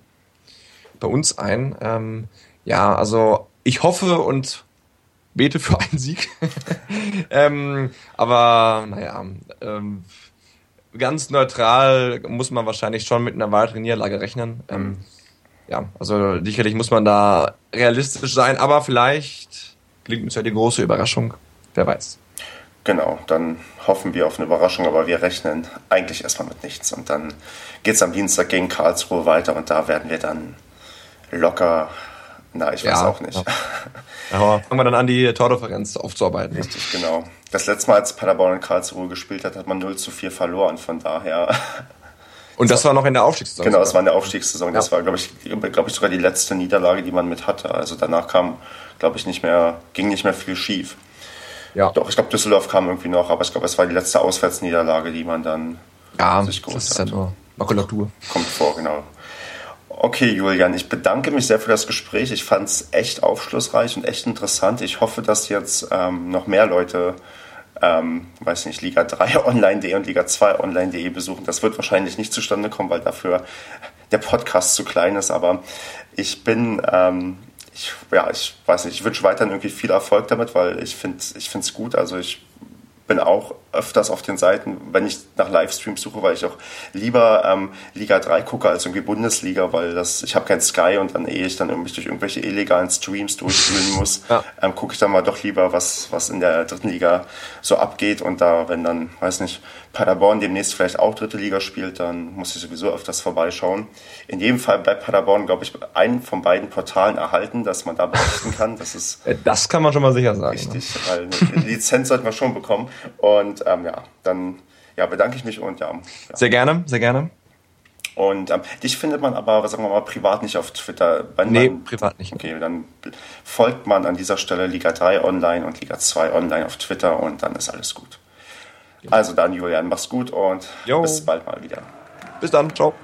[SPEAKER 2] bei uns ein. Ähm, ja, also ich hoffe und bete für einen Sieg. ähm, aber naja, ähm, ganz neutral muss man wahrscheinlich schon mit einer weiteren Niederlage rechnen. Ähm, ja, also sicherlich muss man da realistisch sein, aber vielleicht gelingt uns ja die große Überraschung. Wer weiß.
[SPEAKER 1] Genau, dann hoffen wir auf eine Überraschung, aber wir rechnen eigentlich erstmal mit nichts. Und dann geht es am Dienstag gegen Karlsruhe weiter und da werden wir dann locker, na, ich weiß ja, auch nicht. Ja.
[SPEAKER 2] Aber fangen wir dann an, die Tordifferenz aufzuarbeiten.
[SPEAKER 1] Richtig, genau. Das letzte Mal, als Paderborn in Karlsruhe gespielt hat, hat man 0 zu 4 verloren. Von daher.
[SPEAKER 2] Und das war noch in der Aufstiegssaison?
[SPEAKER 1] Genau, das war in der Aufstiegssaison. Ja. Das war, glaube ich, glaube ich, sogar die letzte Niederlage, die man mit hatte. Also danach kam, glaube ich, nicht mehr, ging nicht mehr viel schief. Ja. Doch, ich glaube, Düsseldorf kam irgendwie noch, aber ich glaube, es war die letzte Auswärtsniederlage, die man dann
[SPEAKER 2] ja, sich geholt das ist hat. Ja nur Makulatur.
[SPEAKER 1] Kommt vor, genau. Okay, Julian, ich bedanke mich sehr für das Gespräch. Ich fand es echt aufschlussreich und echt interessant. Ich hoffe, dass jetzt ähm, noch mehr Leute, ähm, weiß nicht, Liga 3 online.de und Liga 2 online.de besuchen. Das wird wahrscheinlich nicht zustande kommen, weil dafür der Podcast zu klein ist. Aber ich bin, ähm, ich, ja, ich weiß nicht, ich wünsche weiterhin irgendwie viel Erfolg damit, weil ich finde es gut. Also ich bin auch öfters auf den Seiten, wenn ich nach Livestreams suche, weil ich auch lieber ähm, Liga 3 gucke als irgendwie Bundesliga, weil das, ich habe kein Sky und dann ehe ich dann irgendwie durch irgendwelche illegalen Streams durchführen muss, ja. ähm, gucke ich dann mal doch lieber, was, was in der dritten Liga so abgeht und da, wenn dann, weiß nicht, Paderborn demnächst vielleicht auch dritte Liga spielt, dann muss ich sowieso öfters vorbeischauen. In jedem Fall bleibt Paderborn, glaube ich, einen von beiden Portalen erhalten, dass man da berichten kann. Das ist
[SPEAKER 2] äh, das kann man schon mal sicher sagen.
[SPEAKER 1] Richtig, ne? weil eine Lizenz sollten wir schon bekommen. Und ähm, ja, dann ja, bedanke ich mich und ja,
[SPEAKER 2] ja. Sehr gerne, sehr gerne.
[SPEAKER 1] Und ähm, dich findet man aber, sagen wir mal, privat nicht auf Twitter.
[SPEAKER 2] Wenn nee, man, privat nicht.
[SPEAKER 1] Okay, dann folgt man an dieser Stelle Liga 3 online und Liga 2 online auf Twitter und dann ist alles gut. Genau. Also dann, Julian, mach's gut und jo. bis bald mal wieder.
[SPEAKER 2] Bis dann, ciao.